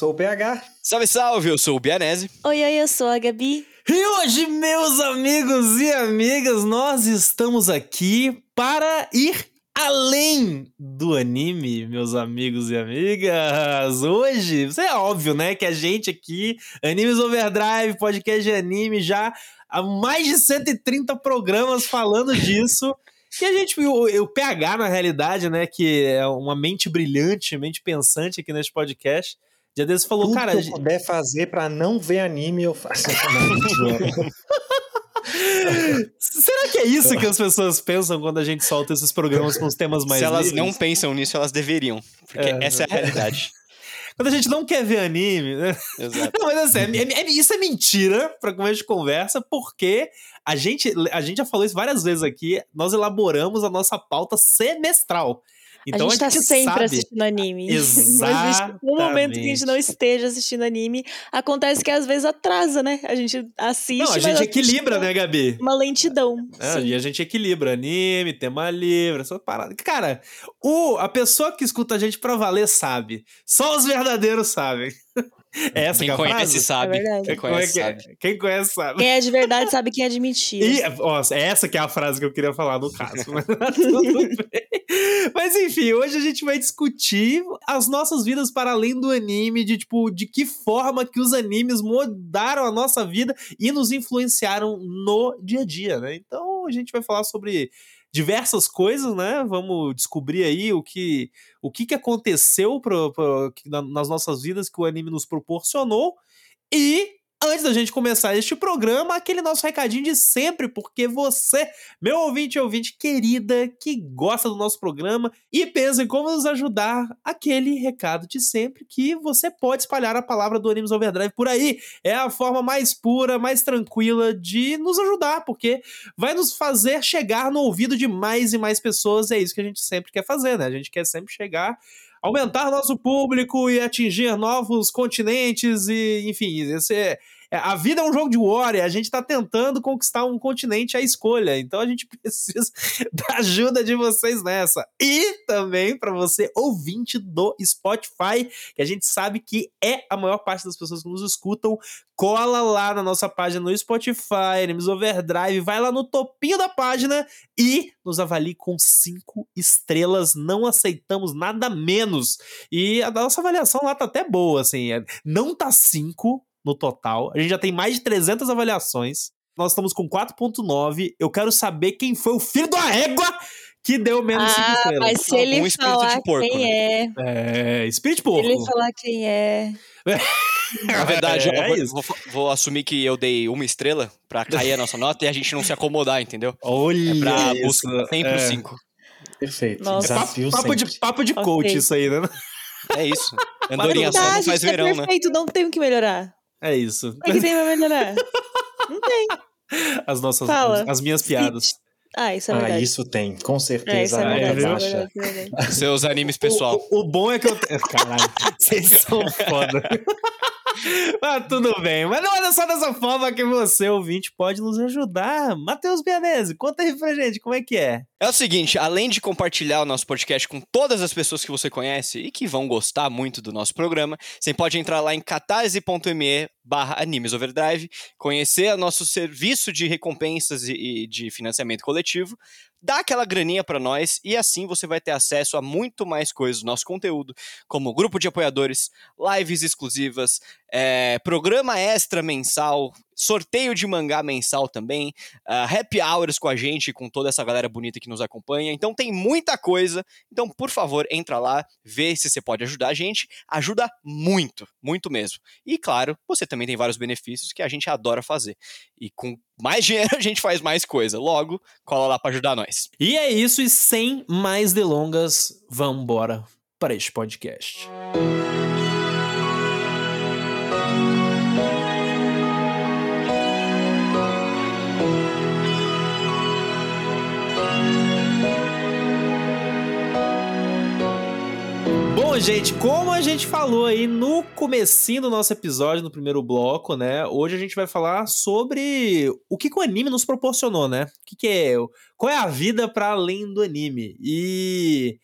sou o PH. Salve, salve, eu sou o Bianese. Oi, oi, eu sou a Gabi. E hoje, meus amigos e amigas, nós estamos aqui para ir além do anime, meus amigos e amigas. Hoje, isso é óbvio, né? Que a gente aqui, Animes Overdrive, podcast de anime, já há mais de 130 programas falando disso. E a gente, o, o PH, na realidade, né, que é uma mente brilhante, mente pensante aqui neste podcast, dia desses falou, Tudo cara. que eu puder fazer pra não ver anime, eu faço. Será que é isso que as pessoas pensam quando a gente solta esses programas com os temas mais Se elas livres? não pensam nisso, elas deveriam. Porque É. essa é a realidade. Quando a gente não quer ver anime, né? Exato. Não, mas assim, é- é- é- isso é mentira pra começo de conversa, porque a gente, a gente já falou isso várias vezes aqui, nós elaboramos a nossa pauta semestral. Então a gente tá sempre sabe. assistindo anime. Não existe um momento que a gente não Exatamente. esteja assistindo anime. Acontece que às vezes atrasa, né? A gente assiste. Não, a gente equilibra, né, Gabi? Uma lentidão. É, e a gente equilibra anime, tema livre, essa parada. Cara, o, a pessoa que escuta a gente pra valer sabe. Só os verdadeiros sabem. É essa que Quem é a conhece frase? sabe. É. Quem é conhece que é? sabe. Quem conhece sabe. Quem é de verdade sabe quem é de mentira. E, ó, essa que é a frase que eu queria falar no caso. Mas, tudo bem. Mas enfim, hoje a gente vai discutir as nossas vidas para além do anime, de tipo, de que forma que os animes mudaram a nossa vida e nos influenciaram no dia a dia, né? Então a gente vai falar sobre diversas coisas, né? Vamos descobrir aí o que o que, que aconteceu pro, pro- nas nossas vidas que o anime nos proporcionou e Antes da gente começar este programa, aquele nosso recadinho de sempre, porque você, meu ouvinte e ouvinte querida, que gosta do nosso programa e pensa em como nos ajudar, aquele recado de sempre que você pode espalhar a palavra do Animes Overdrive por aí. É a forma mais pura, mais tranquila de nos ajudar, porque vai nos fazer chegar no ouvido de mais e mais pessoas. É isso que a gente sempre quer fazer, né? A gente quer sempre chegar aumentar nosso público e atingir novos continentes e, enfim, esse é, a vida é um jogo de war a gente tá tentando conquistar um continente à escolha, então a gente precisa da ajuda de vocês nessa. E também para você ouvinte do Spotify, que a gente sabe que é a maior parte das pessoas que nos escutam, cola lá na nossa página no Spotify, Animes Overdrive, vai lá no topinho da página e nos avalie com cinco estrelas. Não aceitamos nada menos. E a nossa avaliação lá tá até boa, assim. é- Não tá cinco no total. A gente já tem mais de 300 avaliações. Nós estamos com 4.9. Eu quero saber quem foi o filho da égua que deu menos cinco Ah, estrelas. mas se ele Um espírito de falar porco, quem é, É, Spirit se Porco. ele falar quem é, Na verdade, É, eu vou, isso. vou, vou assumir que eu dei uma estrela pra cair a nossa nota e a gente não se acomodar, entendeu? Olha É pra isso. buscar sempre é. o 5. Perfeito. Nossa. É papo, papo de, papo de Ok. coach isso aí, né? É isso. Andorinha só não faz é verão, né? perfeito, não tem o que melhorar. É isso. O que tem pra melhorar? Não tem. As nossas, Fala. as minhas piadas. Ah, isso é Ah, verdade. isso tem, com É, certeza. isso é Ah, é verdade, isso é verdade. Seus animes pessoal. O, o- o bom é que eu. tenho- Caralho, vocês são foda. Mas tudo bem. Mas não é só dessa forma que você, ouvinte, pode nos ajudar. Matheus Bianese, conta aí pra gente como é que é. É o seguinte, além de compartilhar o nosso podcast com todas as pessoas que você conhece e que vão gostar muito do nosso programa, você pode entrar lá em catarse.me barra Animes Overdrive, conhecer nosso serviço de recompensas e, de financiamento coletivo, dar aquela graninha pra nós e assim você vai ter acesso a muito mais coisas do nosso conteúdo, como grupo de apoiadores, lives exclusivas, é, programa extra mensal, sorteio de mangá mensal também, ah, happy hours com a gente, com toda essa galera bonita que nos acompanha. Então tem muita coisa. Então, por favor, entra lá, vê se você pode ajudar a gente. Ajuda muito, muito mesmo. E claro, você também tem vários benefícios que a gente adora fazer. E com mais dinheiro a gente faz mais coisa. Logo, cola lá pra ajudar nós. E é isso, e sem mais delongas, vamos embora para este podcast. Bom, gente, como a gente falou aí no comecinho do nosso episódio, no primeiro bloco, né? Hoje a gente vai falar sobre o que, que o anime nos proporcionou, né? O que, que é. Qual é a vida para além do anime? E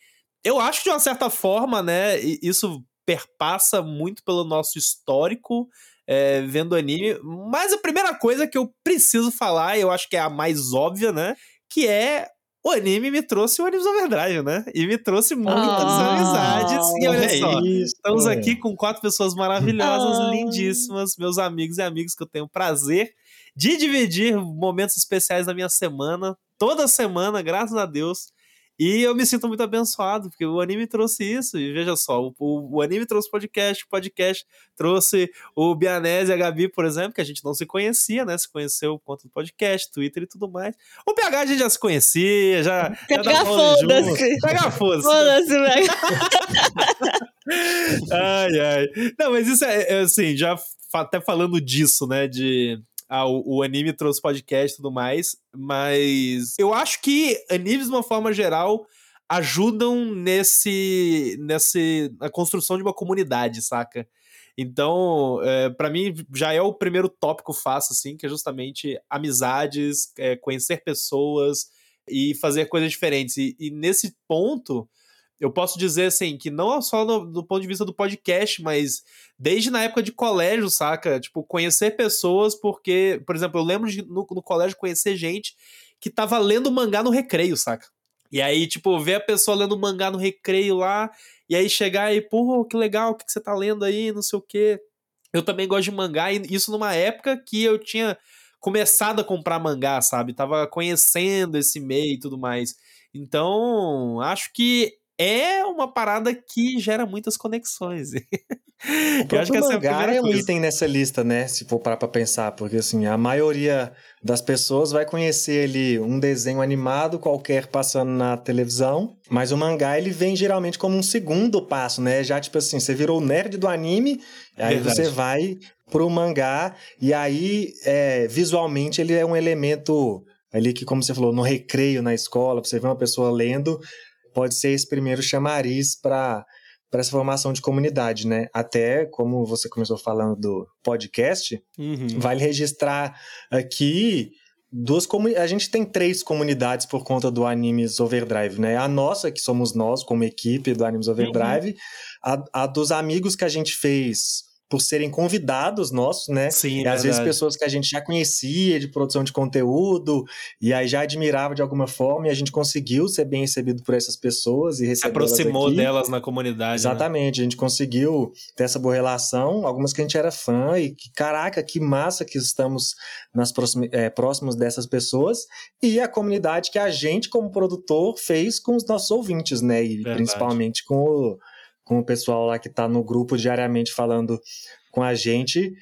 eu acho que de uma certa forma, né? Isso perpassa muito pelo nosso histórico é, vendo anime. Mas a primeira coisa que eu preciso falar, eu acho que é a mais óbvia, né? Que é o anime me trouxe o Animes Overdrive, né? E me trouxe muitas Ah, amizades. E olha é só, isso. estamos aqui com quatro pessoas maravilhosas, Ah. lindíssimas, meus amigos e amigas que eu tenho o prazer de dividir momentos especiais da minha semana, toda semana, graças a Deus. E eu me sinto muito abençoado, porque o anime trouxe isso. E veja só, o, o, o anime trouxe podcast, o podcast trouxe o Bianese e a Gabi, por exemplo, que a gente não se conhecia, né? Se conheceu por conta do podcast, Twitter e tudo mais. O PH a gente já se conhecia, já. dava aula junto. foda-se. PH, foda-se. Foda-se, velho. ai, ai. Não, mas isso é, é, assim, já até falando disso, né? De. Ah, o, o anime trouxe podcast e tudo mais, mas eu acho que animes, de uma forma geral, ajudam nesse. nesse. na construção de uma comunidade, saca? Então, é, para mim, já é o primeiro tópico fácil, assim, que é justamente amizades, é, conhecer pessoas e fazer coisas diferentes. E, e nesse ponto, eu posso dizer assim que não só no- do ponto de vista do podcast, mas desde na época de colégio, saca? Tipo, conhecer pessoas, porque, por exemplo, eu lembro de no, no colégio conhecer gente que tava lendo mangá no recreio, saca? E aí, tipo, ver a pessoa lendo mangá no recreio lá, e aí chegar e, pô, que legal, o que, que você tá lendo aí, não sei o quê. Eu também gosto de mangá, e isso numa época que eu tinha começado a comprar mangá, sabe? Tava conhecendo esse meio e tudo mais. Então, acho que é uma parada que gera muitas conexões. O Eu acho que essa é mangá primeira é um coisa. item nessa lista, né? Se for parar pra pensar, porque assim, a maioria das pessoas vai conhecer ali um desenho animado qualquer passando na televisão, mas o mangá ele vem geralmente como um segundo passo, né? Já tipo assim, você virou o nerd do anime, aí Verdade. você vai pro mangá e aí é, visualmente ele é um elemento ali que, como você falou, no recreio na escola, você vê uma pessoa lendo, pode ser esse primeiro chamariz para para essa formação de comunidade, né? Até como você começou falando do podcast, Uhum. vale registrar aqui duas comunidades. A gente tem três comunidades por conta do Animes Overdrive, né? A nossa, que somos nós, como equipe do Animes Overdrive, a, a dos amigos que a gente fez por serem convidados nossos, né? Sim, E às vezes verdade. pessoas que a gente já conhecia de produção de conteúdo e aí já admirava de alguma forma e a gente conseguiu ser bem recebido por essas pessoas e se receber aproximou delas na comunidade. né? Exatamente, a gente conseguiu ter essa boa relação, algumas que a gente era fã e que, caraca, que massa que estamos nas próximi- é, próximos dessas pessoas e a comunidade que a gente, como produtor, fez com os nossos ouvintes, né? E Verdade. principalmente com o, com o pessoal lá que está no grupo diariamente falando com a gente.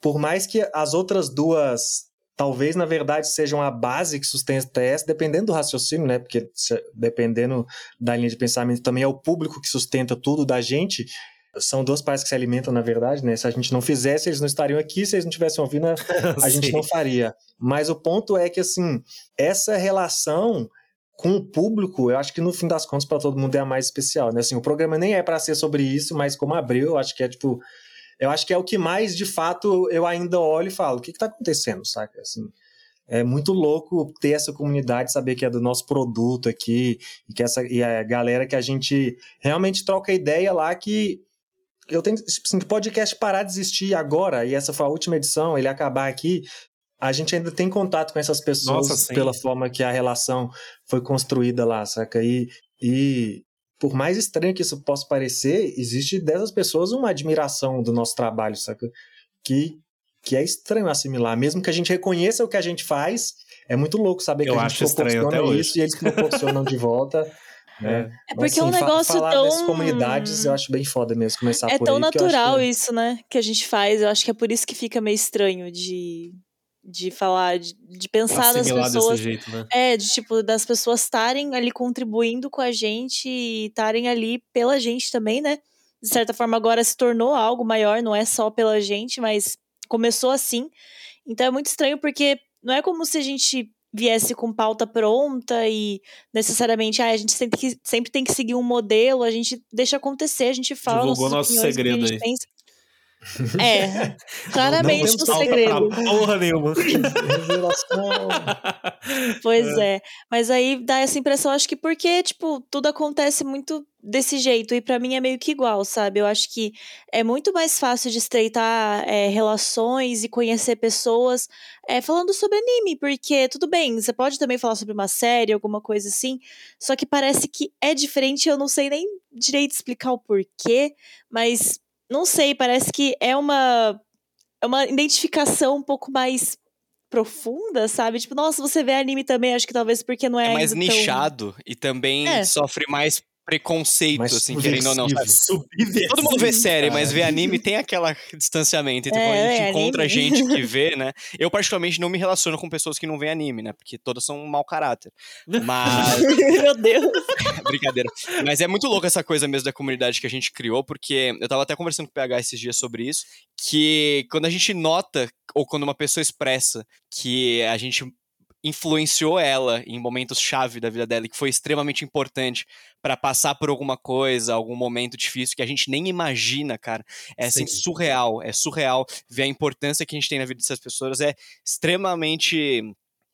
Por mais que as outras duas talvez na verdade sejam a base que sustenta essa, dependendo do raciocínio, né? Porque dependendo da linha de pensamento também é o público que sustenta tudo da gente. São duas partes que se alimentam, na verdade, né? Se a gente não fizesse, eles não estariam aqui. Se eles não tivessem ouvindo, a, gente não faria. Mas o ponto é que, assim, essa relação com o público, eu acho que no fim das contas, para todo mundo é a mais especial, né? Assim, o programa nem é para ser sobre isso, mas como abriu, eu acho que é tipo. Eu acho que é o que mais, de fato, eu ainda olho e falo: o que, que tá acontecendo, saca? Assim, é muito louco ter essa comunidade, saber que é do nosso produto aqui, e que essa e a galera que a gente realmente troca ideia lá que eu tenho tipo assim, podcast parar de existir agora e essa foi a última edição, ele acabar aqui, a gente ainda tem contato com essas pessoas Nossa, pela forma que a relação foi construída lá, saca? E, e por mais estranho que isso possa parecer, existe dessas pessoas uma admiração do nosso trabalho, saca? Que, que é estranho assimilar. Mesmo que a gente reconheça o que a gente faz, é muito louco saber Eu que a gente proporciona hoje. isso e eles proporcionam de volta. Né? É Mas, porque é um assim, negócio falar tão- dessas comunidades eu acho bem foda mesmo começar É por tão aí. eu acho natural que- isso, né? Que a gente faz. Eu acho que é por isso que fica meio estranho de, de falar, de, de pensar das pessoas. desse jeito, né? É, de tipo, das pessoas estarem ali contribuindo com a gente e estarem ali pela gente também, né? De certa forma, agora se tornou algo maior, não é só pela gente, mas começou assim. Então é muito estranho porque não é como se a gente viesse com pauta pronta e necessariamente ah, a gente sempre, que- sempre tem que seguir um modelo, a gente deixa acontecer, a gente fala Divulgou nosso segredo aí. pensa. É, claramente Não um segredo. porra nenhuma. Revelação. Pois é. Mas aí dá essa impressão, acho que porque, tipo, tudo acontece muito desse jeito. E pra mim é meio que igual, sabe? Eu acho que é muito mais fácil de estreitar é, relações e conhecer pessoas é, falando sobre anime. Porque, tudo bem, você pode também falar sobre uma série, alguma coisa assim. Só que parece que é diferente. Eu não sei nem direito explicar o porquê. Mas, não sei, parece que é uma. É uma identificação um pouco mais profunda, sabe? Tipo, nossa, você vê anime também, acho que talvez porque não é, É mais ainda tão- nichado e também É. sofre mais preconceito, Mais assim, querendo ou não. Todo mundo vê série, mas cara. ver anime tem aquela distanciamento. Então, É, quando a gente é, encontra anime. gente que vê, né? Eu, particularmente, não me relaciono com pessoas que não veem anime, né? Porque todas são um mau caráter. Mas. Meu Deus. Brincadeira. Mas é muito louco essa coisa mesmo da comunidade que a gente criou, porque eu tava até conversando com o PH esses dias sobre isso, que quando a gente nota, ou quando uma pessoa expressa que a gente influenciou ela em momentos chave da vida dela e que foi extremamente importante pra passar por alguma coisa, algum momento difícil que a gente nem imagina, cara. É assim Sim. surreal, é surreal ver a importância que a gente tem na vida dessas pessoas, é extremamente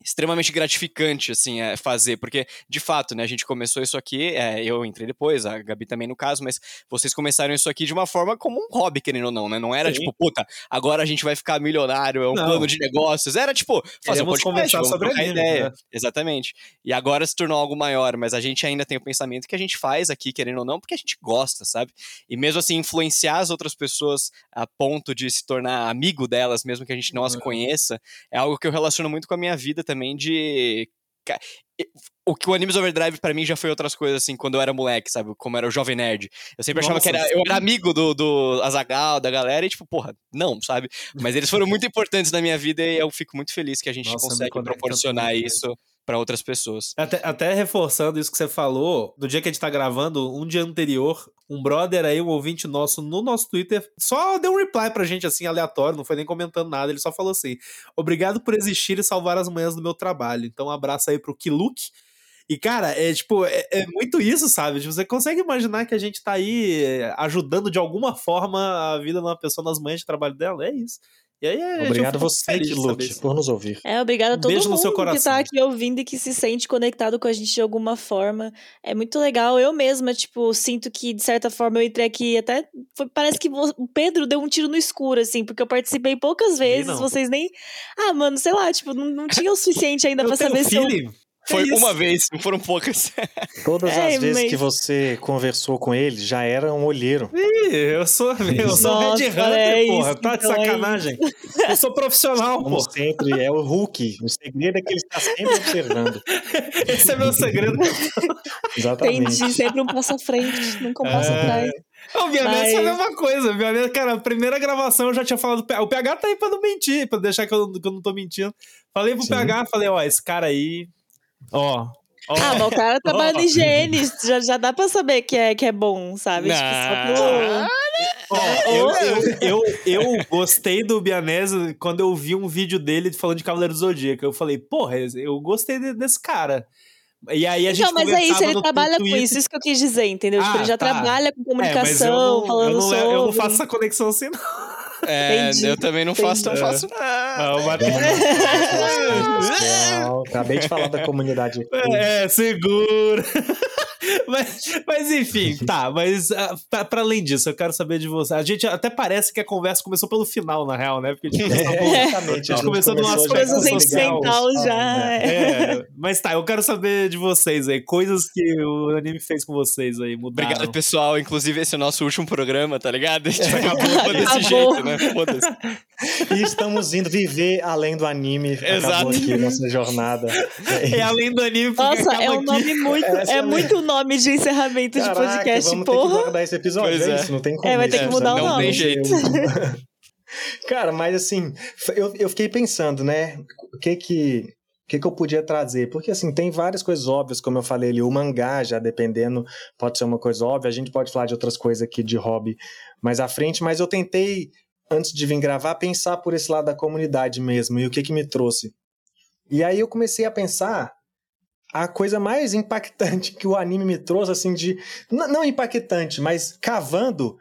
extremamente gratificante, assim, é, fazer, porque, de fato, né, a gente começou isso aqui, é, eu entrei depois, a Gabi também no caso, mas vocês começaram isso aqui de uma forma como um hobby, querendo ou não, né, não era Sim. tipo, puta, agora a gente vai ficar milionário, é um Não. plano de negócios, era tipo, fazer um podcast, conversar vamos sobre anime, ideia, né? exatamente, e agora se tornou algo maior, mas a gente ainda tem o pensamento que a gente faz aqui, querendo ou não, porque a gente gosta, sabe, e mesmo assim, influenciar as outras pessoas a ponto de se tornar amigo delas, mesmo que a gente não as Uhum. conheça, é algo que eu relaciono muito com a minha vida também de o que o Animes Overdrive pra mim já foi outras coisas assim quando eu era moleque, sabe? Como era o jovem nerd. Eu sempre achava que Nossa, era eu era amigo do, do Azagal, da galera e tipo, porra, não, sabe? Mas eles foram muito importantes na minha vida e eu fico muito feliz que a gente Nossa, consegue proporcionar muito isso pra outras pessoas. Até, até reforçando isso que você falou, do dia que a gente tá gravando, um dia anterior, um brother aí, um ouvinte nosso no nosso Twitter, só deu um reply pra gente assim, aleatório, não foi nem comentando nada, ele só falou assim: Obrigado por existir e salvar as manhãs do meu trabalho. Então, um abraço aí pro Kiluk. E, cara, é tipo, é, é muito isso, sabe? Tipo, Você consegue imaginar que a gente tá aí é, ajudando de alguma forma a vida de uma pessoa nas manhãs de trabalho dela? É isso. E aí, é, Obrigado você, Luke, isso. por nos ouvir. É, obrigada a todo beijo no mundo que tá aqui ouvindo e que se sente conectado com a gente de alguma forma. É muito legal. Eu mesma, tipo, sinto que, de certa forma, eu entrei aqui até. foi- parece que o Pedro deu um tiro no escuro, assim, porque eu participei poucas vezes, vocês nem. Ah, mano, sei lá, tipo, não, não tinha o suficiente ainda Eu pra tenho saber se eu. Foi isso. uma vez, não foram poucas. Todas É, as vezes mas- que você conversou com ele, já era um olheiro. Ih, eu sou, eu sou Nossa, Red Hunter, é porra. isso, tá de então é sacanagem. eu sou profissional, Como pô. sempre, é o Hulk. O segredo é que ele está sempre observando. Esse é meu segredo. Exatamente. Entendi, sempre um passo à frente, nunca um passo É. atrás. O Vianete é a Mas- mesma coisa. O Vianete, cara, a primeira gravação eu já tinha falado. O PH tá aí pra não mentir, pra deixar que eu, que eu não tô mentindo. Falei pro Sim. PH, falei, ó, esse cara aí. Ó. ó. Ah, mas o cara trabalha Ó. em higiene, já, já dá pra saber que é, que é bom, sabe? Tipo, só Não. Ó, eu, eu, eu, eu gostei do Bianese quando eu vi um vídeo dele falando de Cavaleiro do Zodíaco. Eu falei, porra, eu gostei de- desse cara. E aí a gente Então, mas é isso, ele trabalha Twitter. com isso, isso que eu quis dizer, entendeu? tipo, Ah, ele já tá. trabalha com É, mas eu comunicação, não, falando eu não, sobre. eu não faço essa conexão assim, não. É, Entendi, eu também não faço tão entendi. fácil, não. Ah, Legal. Acabei de falar da comunidade aqui. É, segura. mas, mas enfim, tá. Mas ah, pra, pra além disso, eu quero saber de você. A gente até parece que a conversa começou pelo final, na real, né? Porque a gente começou com- Exatamente. A gente começou numas já coisas sentimental social, já. né? é. É, mas tá, eu quero saber de vocês aí. Coisas que o anime fez com vocês aí, mudaram. Obrigado, pessoal. Inclusive, esse é o nosso último programa, tá ligado? A gente acabou desse Acabou. jeito, né? Foda-se. E estamos indo viver além do anime. Exato. Acabou aqui nossa jornada. É além do anime, Nossa, é um aqui. nome muito. É é muito nome de encerramento de Caraca, podcast, vamos ter que porra. guardar esse episódio, Pois é, é. isso, não tem como. É, vai ter que mudar o não nome. tem jeito. Cara, mas assim, eu, eu fiquei pensando, né, o que que, o que que eu podia trazer? Porque assim, tem várias coisas óbvias, como eu falei ali, o mangá já dependendo, pode ser uma coisa óbvia, a gente pode falar de outras coisas aqui de hobby mais à frente, mas eu tentei, antes de vir gravar, pensar por esse lado da comunidade mesmo, e o que que me trouxe. E aí eu comecei a pensar a coisa mais impactante que o anime me trouxe, assim, de. Não impactante, mas cavando,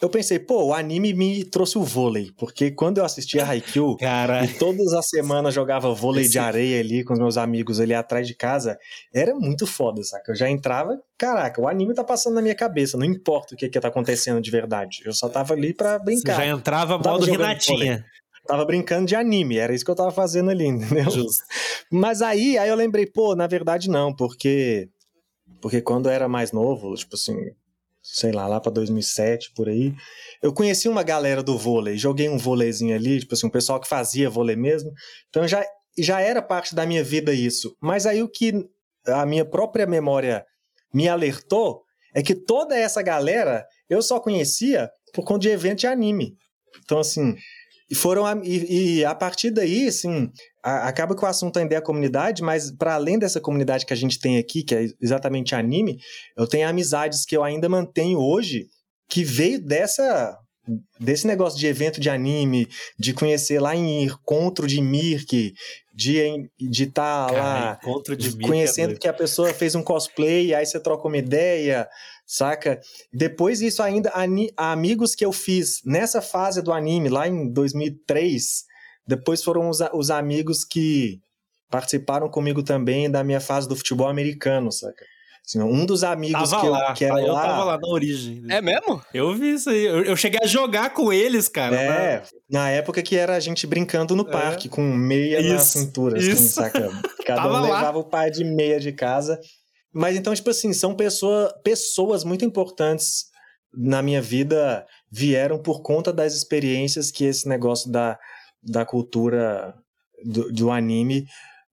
eu pensei, pô, o anime me trouxe o vôlei, porque quando eu assistia Haikyuu Cara, e todas as semanas jogava vôlei Esse- de areia ali com os meus amigos ali atrás de casa, era muito foda, saca? Eu já entrava, caraca, o anime tá passando na minha cabeça, não importa o que que tá acontecendo de verdade. Eu só tava ali pra você brincar. já entrava modo Renatinha. Tava brincando de anime, era isso que eu tava fazendo ali, entendeu? Justo. Mas aí, aí eu lembrei, pô, na verdade não, porque porque quando eu era mais novo, tipo assim, sei lá, lá pra 2007 por aí, eu conheci uma galera do vôlei, joguei um vôleizinho ali, tipo assim, um pessoal que fazia vôlei mesmo. Então já já era parte da minha vida isso. Mas aí o que a minha própria memória me alertou é que toda essa galera eu só conhecia por conta de evento de anime. Então assim, e foram a- e, e a partir daí, assim, a- acaba que o assunto ainda é a comunidade, mas para além dessa comunidade que a gente tem aqui, que é exatamente anime, eu tenho amizades que eu ainda mantenho hoje, que veio dessa desse negócio de evento de anime, de conhecer lá em encontro de Mirk, de de estar Cara, lá encontro de é conhecendo que a pessoa fez um cosplay, aí você troca uma ideia, saca? Depois isso ainda, amigos que eu fiz nessa fase do anime, lá em 2003, depois foram os, os amigos que participaram comigo também da minha fase do futebol americano, saca? Assim, um dos amigos Tava que, eu- lá, que era eu lá... tava lá na origem. É mesmo? Eu vi isso aí. Eu, eu cheguei a jogar com eles, cara. né? É, na época que era a gente brincando no É. parque, com meia na Isso, cintura, assim, saca? Cada Tava um lá. levava o pai de meia de casa. Mas então, tipo assim, são pessoa, pessoas muito importantes na minha vida, vieram por conta das experiências que esse negócio da, da cultura do, do anime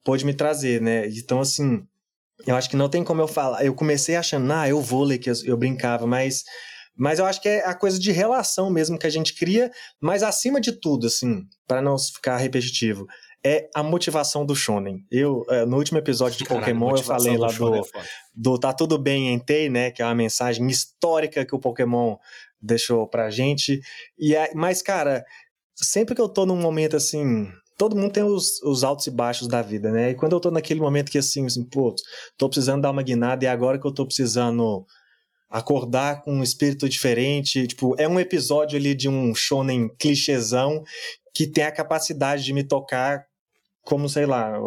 pôde me trazer, né? Então, assim, eu acho que não tem como eu falar. Eu comecei achando, ah, eu vôlei, que eu, eu brincava, mas, mas eu acho que é a coisa de relação mesmo que a gente cria, mas acima de tudo, assim, para não ficar repetitivo, é a motivação do shonen. Eu, eh, no último episódio de Caralho, Pokémon, eu falei lá do, é do Tá Tudo Bem Entei, né? Que é uma mensagem histórica que o Pokémon deixou pra gente. E aí, mas, cara, sempre que eu tô num momento assim. Todo mundo tem os, os altos e baixos da vida, né? E quando eu tô naquele momento que assim, assim, pô, tô precisando dar uma guinada e agora que eu tô precisando acordar com um espírito diferente, tipo, é um episódio ali de um shonen clichêzão que tem a capacidade de me tocar como, sei lá,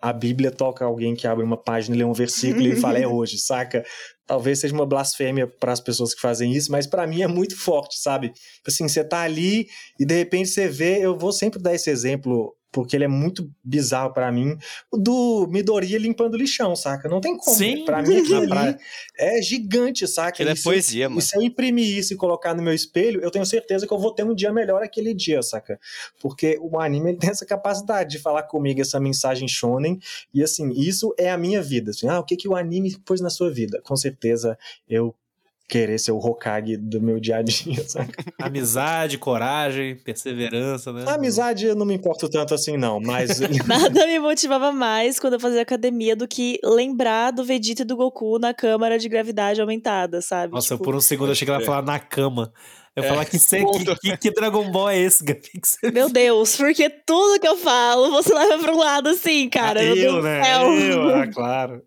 a Bíblia toca alguém que abre uma página, lê um versículo e fala é hoje, saca? Talvez seja uma blasfêmia para as pessoas que fazem isso, mas para mim é muito forte, sabe? Assim, você tá ali e de repente você vê, eu vou sempre dar esse exemplo porque ele é muito bizarro para mim, o do Midoriya limpando lixão, saca? Não tem como. Sim, Para mim aquilo ali é gigante, saca? Aquilo é poesia, mano. e se eu imprimir isso e colocar no meu espelho, eu tenho certeza que eu vou ter um dia melhor aquele dia, saca? Porque o anime ele tem essa capacidade de falar comigo essa mensagem shonen. E assim, isso é a minha vida. Assim, ah, o que, que o anime pôs na sua vida? Com certeza eu querer ser o Hokage do meu dia a dia, saca? Amizade, coragem, perseverança, né? A amizade eu não me importo tanto assim, não, mas. Nada me motivava mais quando eu fazia academia do que lembrar do Vegeta e do Goku na câmara de gravidade aumentada, sabe? Nossa, Tipo, por um segundo eu achei que ela ia falar na cama. Eu ia É, falar que, cê- que, que, que Dragon Ball é esse, Gabi? Meu Deus, porque tudo que eu falo você leva pra um lado assim, cara. Ah, meu Deus eu, né? céu. Eu, ah, claro.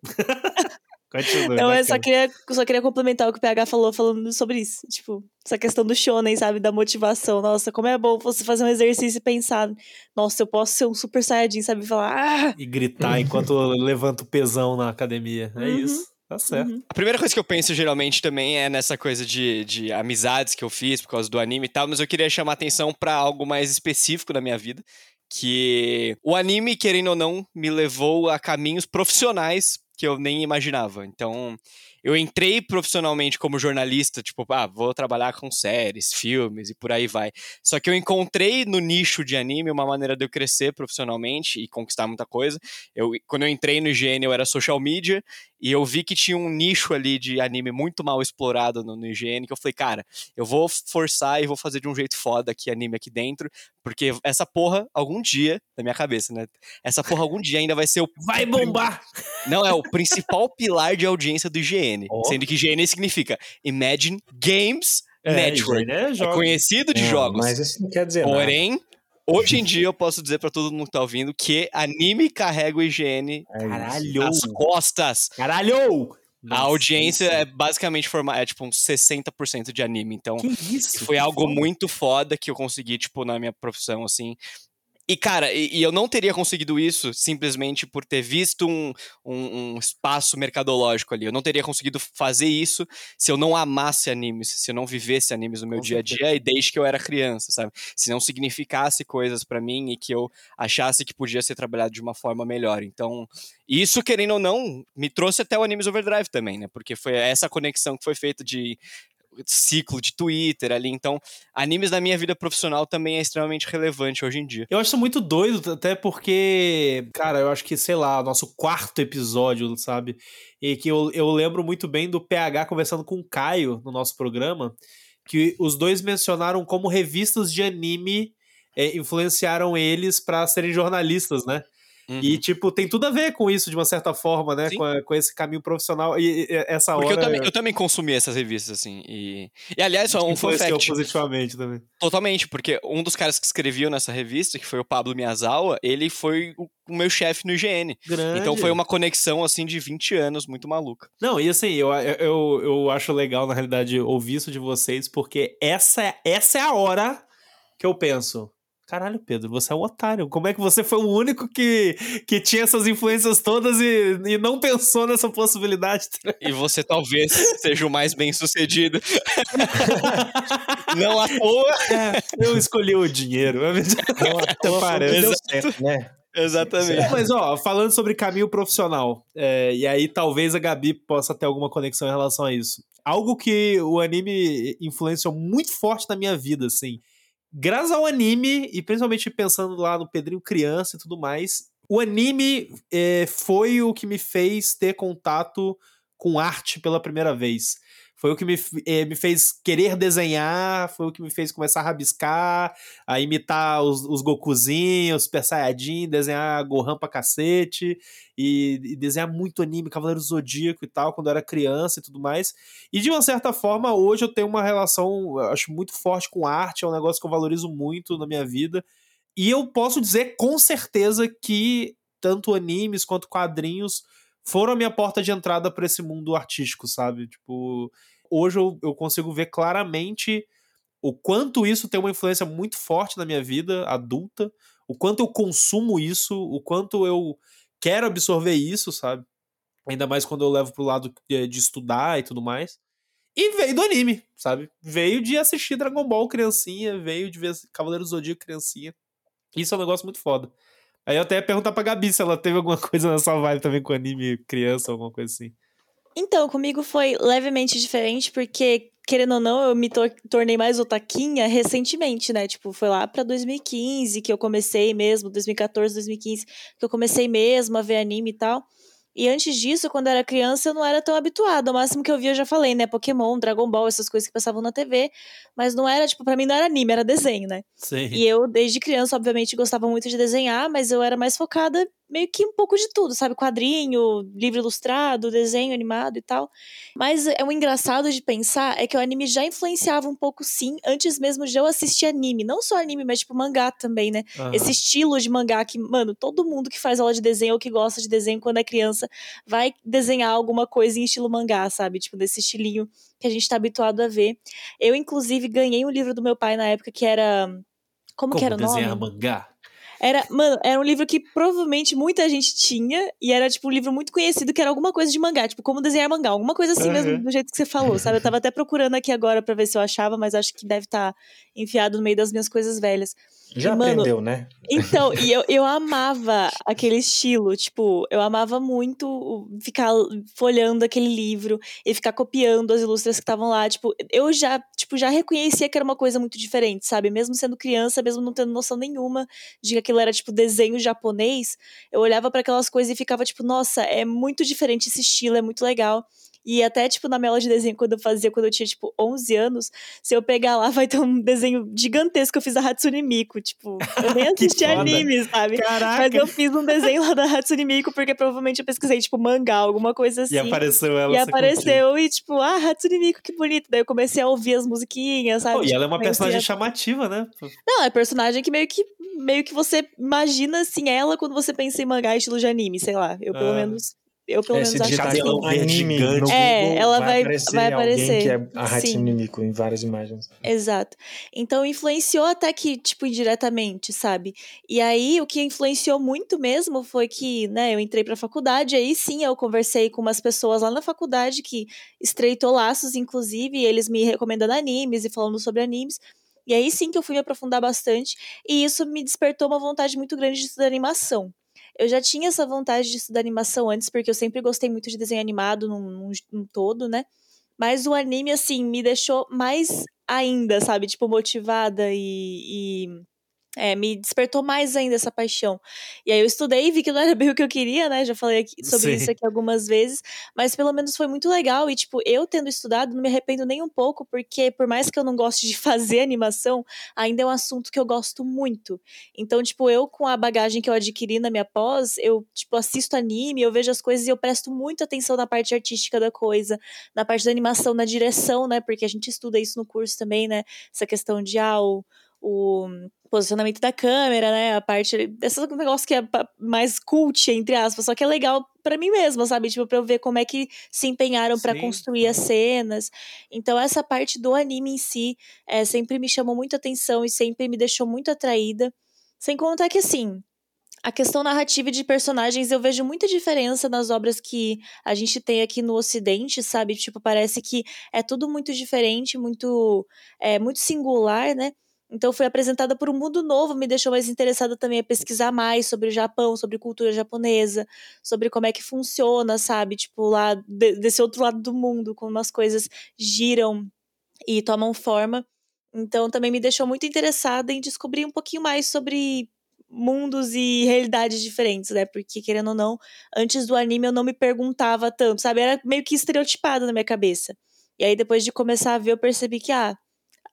Continua. Não, eu só queria, só queria complementar o que o PH falou falando sobre isso. Tipo, essa questão do shonen, sabe? Da motivação. Nossa, como é bom você fazer um exercício e pensar, nossa, eu posso ser um super saiyajin, sabe? Falar, ah! E gritar enquanto eu levanto o pesão na academia. É Uhum. isso. Tá certo. Uhum. A primeira coisa que eu penso geralmente também é nessa coisa de, de amizades que eu fiz por causa do anime e tal, mas eu queria chamar atenção pra algo mais específico da minha vida, que o anime, querendo ou não, me levou a caminhos profissionais que eu nem imaginava. Então, eu entrei profissionalmente como jornalista, tipo, ah, vou trabalhar com séries, filmes e por aí vai. Só que eu encontrei no nicho de anime uma maneira de eu crescer profissionalmente e conquistar muita coisa. Eu, quando eu entrei no IGN, eu era social media, e eu vi que tinha um nicho ali de anime muito mal explorado no, no IGN, que eu falei, cara, eu vou forçar e vou fazer de um jeito foda aqui anime aqui dentro, porque essa porra, algum dia, na minha cabeça, né? Essa porra algum dia ainda vai ser o. Vai bombar! Não, é o principal pilar de audiência do IGN. Ó. Sendo que IGN significa Imagine Games Network. É, é, É jogo. conhecido de Não, jogos. Mas isso não quer dizer nada. Porém, hoje em dia eu posso dizer pra todo mundo que tá ouvindo que anime carrega o IGN É nas costas. Caralho! A audiência é basicamente formada, é tipo uns 60% de anime. Então, Que isso? foi algo muito foda que eu consegui, tipo, na minha profissão, assim. E, cara, e, e eu não teria conseguido isso simplesmente por ter visto um, um, um espaço mercadológico ali. Eu não teria conseguido fazer isso se eu não amasse animes, se eu não vivesse animes no meu Com dia a dia e desde que eu era criança, sabe? Se não significasse coisas pra mim e que eu achasse que podia ser trabalhado de uma forma melhor. Então, isso, querendo ou não, me trouxe até o Animes Overdrive também, né? Porque foi essa conexão que foi feita de ciclo de Twitter ali. Então, animes na minha vida profissional também é extremamente relevante hoje em dia. Eu acho muito doido, até porque, cara, eu acho que, sei lá, nosso quarto episódio, sabe? E que eu, eu lembro muito bem do PH conversando com o Caio no nosso programa, que os dois mencionaram como revistas de anime é, influenciaram eles pra serem jornalistas, né? E, Uhum. tipo, tem tudo a ver com isso, de uma certa forma, né? Com, a- com esse caminho profissional. E, e- essa Porque hora. eu também, eu também consumi essas revistas, assim. E, e aliás, só um fun fact. positivamente também. Totalmente, porque um dos caras que escreveu nessa revista, que foi o Pablo Miyazawa, ele foi o, o meu chefe no IGN. Grande. Então foi uma conexão, assim, de 20 anos, muito maluca. Não, e assim, eu, eu, eu acho legal, na realidade, ouvir isso de vocês, porque essa, é- essa é a hora que eu penso. Caralho, Pedro, você é um otário. Como é que você foi o único que, que tinha essas influências todas e, e não pensou nessa possibilidade? E você talvez seja o mais bem sucedido. Não à toa. É, eu escolhi o dinheiro. Não, à toa foi o que Parece. deu certo, né? Exatamente. Mas, ó, falando sobre caminho profissional, é, e aí talvez a Gabi possa ter alguma conexão em relação a isso. Algo que o anime influenciou muito forte na minha vida, assim. Graças ao anime, e principalmente pensando lá no Pedrinho criança e tudo mais, o anime é, foi o que me fez ter contato com arte pela primeira vez. Foi o que me, eh, me fez querer desenhar, foi o que me fez começar a rabiscar, a imitar os, os Gokuzinhos, Super Saiyajin, desenhar Gohan pra cacete, e, e desenhar muito anime, Cavaleiro Zodíaco e tal, quando eu era criança e tudo mais. E de uma certa forma, hoje eu tenho uma relação, acho, muito forte com arte, é um negócio que eu valorizo muito na minha vida. E eu posso dizer com certeza que tanto animes quanto quadrinhos foram a minha porta de entrada para esse mundo artístico, sabe? Tipo, hoje eu, eu consigo ver claramente o quanto isso tem uma influência muito forte na minha vida adulta, o quanto eu consumo isso, o quanto eu quero absorver isso, sabe? Ainda mais quando eu levo pro lado de, de estudar e tudo mais. E veio do anime, sabe? Veio de assistir Dragon Ball criancinha, veio de ver Cavaleiro do Zodíaco criancinha. Isso é um negócio muito foda. Aí eu até ia perguntar pra Gabi se ela teve alguma coisa nessa vibe também com anime criança, alguma coisa assim. Então, comigo foi levemente diferente, porque, querendo ou não, eu me tor- tornei mais otaquinha recentemente, né? Tipo, foi lá pra 2015 que eu comecei mesmo, 2014, 2015, que eu comecei mesmo a ver anime e tal. E antes disso, quando eu era criança, eu não era tão habituada. O máximo que eu via, eu já falei, né? Pokémon, Dragon Ball, essas coisas que passavam na TV. Mas não era, tipo, pra mim não era anime, era desenho, né? Sim. E eu, desde criança, obviamente, gostava muito de desenhar, mas eu era mais focada meio que um pouco de tudo, sabe? Quadrinho, livro ilustrado, desenho animado e tal. Mas é o engraçado de pensar é que o anime já influenciava um pouco, sim, antes mesmo de eu assistir anime. Não só anime, mas tipo mangá também, né? Aham. Esse estilo de mangá que, mano, todo mundo que faz aula de desenho ou que gosta de desenho quando é criança vai desenhar alguma coisa em estilo mangá, sabe? Tipo, desse estilinho que a gente tá habituado a ver. Eu, inclusive, ganhei um livro do meu pai na época que era. Como, Como que era o nome? desenhar mangá? Era, mano, era um livro que provavelmente muita gente tinha, e era, tipo, um livro muito conhecido, que era alguma coisa de mangá, tipo, como desenhar mangá, alguma coisa assim mesmo, Uhum. do jeito que você falou, sabe? Eu tava até procurando aqui agora pra ver se eu achava, mas acho que deve estar enfiado no meio das minhas coisas velhas. Já E, mano, aprendeu, né? Então, e eu, eu amava aquele estilo, tipo, eu amava muito ficar folhando aquele livro e ficar copiando as ilustras que estavam lá, tipo, eu já, tipo, já reconhecia que era uma coisa muito diferente, sabe? Mesmo sendo criança, mesmo não tendo noção nenhuma de que aquilo era, tipo, desenho japonês, eu olhava para aquelas coisas e ficava, tipo, nossa, é muito diferente esse estilo, é muito legal. E até, tipo, na minha aula de desenho, quando eu fazia, quando eu tinha, tipo, 11 anos, se eu pegar lá, vai ter um desenho gigantesco que eu fiz da Hatsune Miku. Tipo, eu nem assisti anime, sabe? Mas Caraca! eu fiz um desenho lá da Hatsune Miku, porque provavelmente eu pesquisei, tipo, mangá, alguma coisa assim. E apareceu ela. E apareceu e, tipo, ah, Hatsune Miku, que bonito. Daí eu comecei a ouvir as musiquinhas, sabe? Pô, e Tipo, ela é uma personagem a- chamativa, né? Não, é personagem que meio que meio que você imagina, assim, ela quando você pensa em mangá estilo de anime, sei lá. Eu, pelo Ah. menos, Eu, pelo É, menos, acho que verde anime gigante. É, ela vai- aparecer vai aparecer. que é a. Hatsune Miku em várias imagens. Exato. Então influenciou até que, tipo, indiretamente, sabe? E aí o que influenciou muito mesmo foi que, né, eu entrei pra faculdade, aí sim eu conversei com umas pessoas lá na faculdade que estreitou laços, inclusive, e eles me recomendando animes e falando sobre animes. E aí sim que eu fui me aprofundar bastante, e isso me despertou uma vontade muito grande de estudar animação. Eu já tinha essa vontade de estudar animação antes, porque eu sempre gostei muito de desenho animado num, num, num todo, né? Mas o anime, assim, me deixou mais ainda, sabe? Tipo, motivada e. e é, me despertou mais ainda essa paixão. E aí eu estudei e vi que não era bem o que eu queria, né? Já falei aqui- sobre Sim. isso aqui algumas vezes. Mas pelo menos foi muito legal. E, tipo, eu tendo estudado, não me arrependo nem um pouco, porque por mais que eu não goste de fazer animação, ainda é um assunto que eu gosto muito. Então, tipo, eu com a bagagem que eu adquiri na minha pós, eu, tipo, assisto anime, eu vejo as coisas e eu presto muita atenção na parte artística da coisa, na parte da animação, na direção, né? Porque a gente estuda isso no curso também, né? Essa questão de, ah, o, o posicionamento da câmera, né? A parte desse negócio que é mais cult, entre aspas, só que é legal pra mim mesma, sabe? Tipo, pra eu ver como é que se empenharam pra Sim, construir as cenas. Então, essa parte do anime em si é, sempre me chamou muita atenção e sempre me deixou muito atraída. Sem contar que, assim, a questão narrativa de personagens, eu vejo muita diferença nas obras que a gente tem aqui no Ocidente, sabe? Tipo, parece que é tudo muito diferente, muito, é, muito singular, né? Então, fui apresentada por um mundo novo, me deixou mais interessada também a pesquisar mais sobre o Japão, sobre cultura japonesa, sobre como é que funciona, sabe? Tipo, lá de- desse outro lado do mundo, como as coisas giram e tomam forma. Então, também me deixou muito interessada em descobrir um pouquinho mais sobre mundos e realidades diferentes, né? Porque, querendo ou não, antes do anime eu não me perguntava tanto, sabe? Era meio que estereotipado na minha cabeça. E aí, depois de começar a ver, eu percebi que, ah,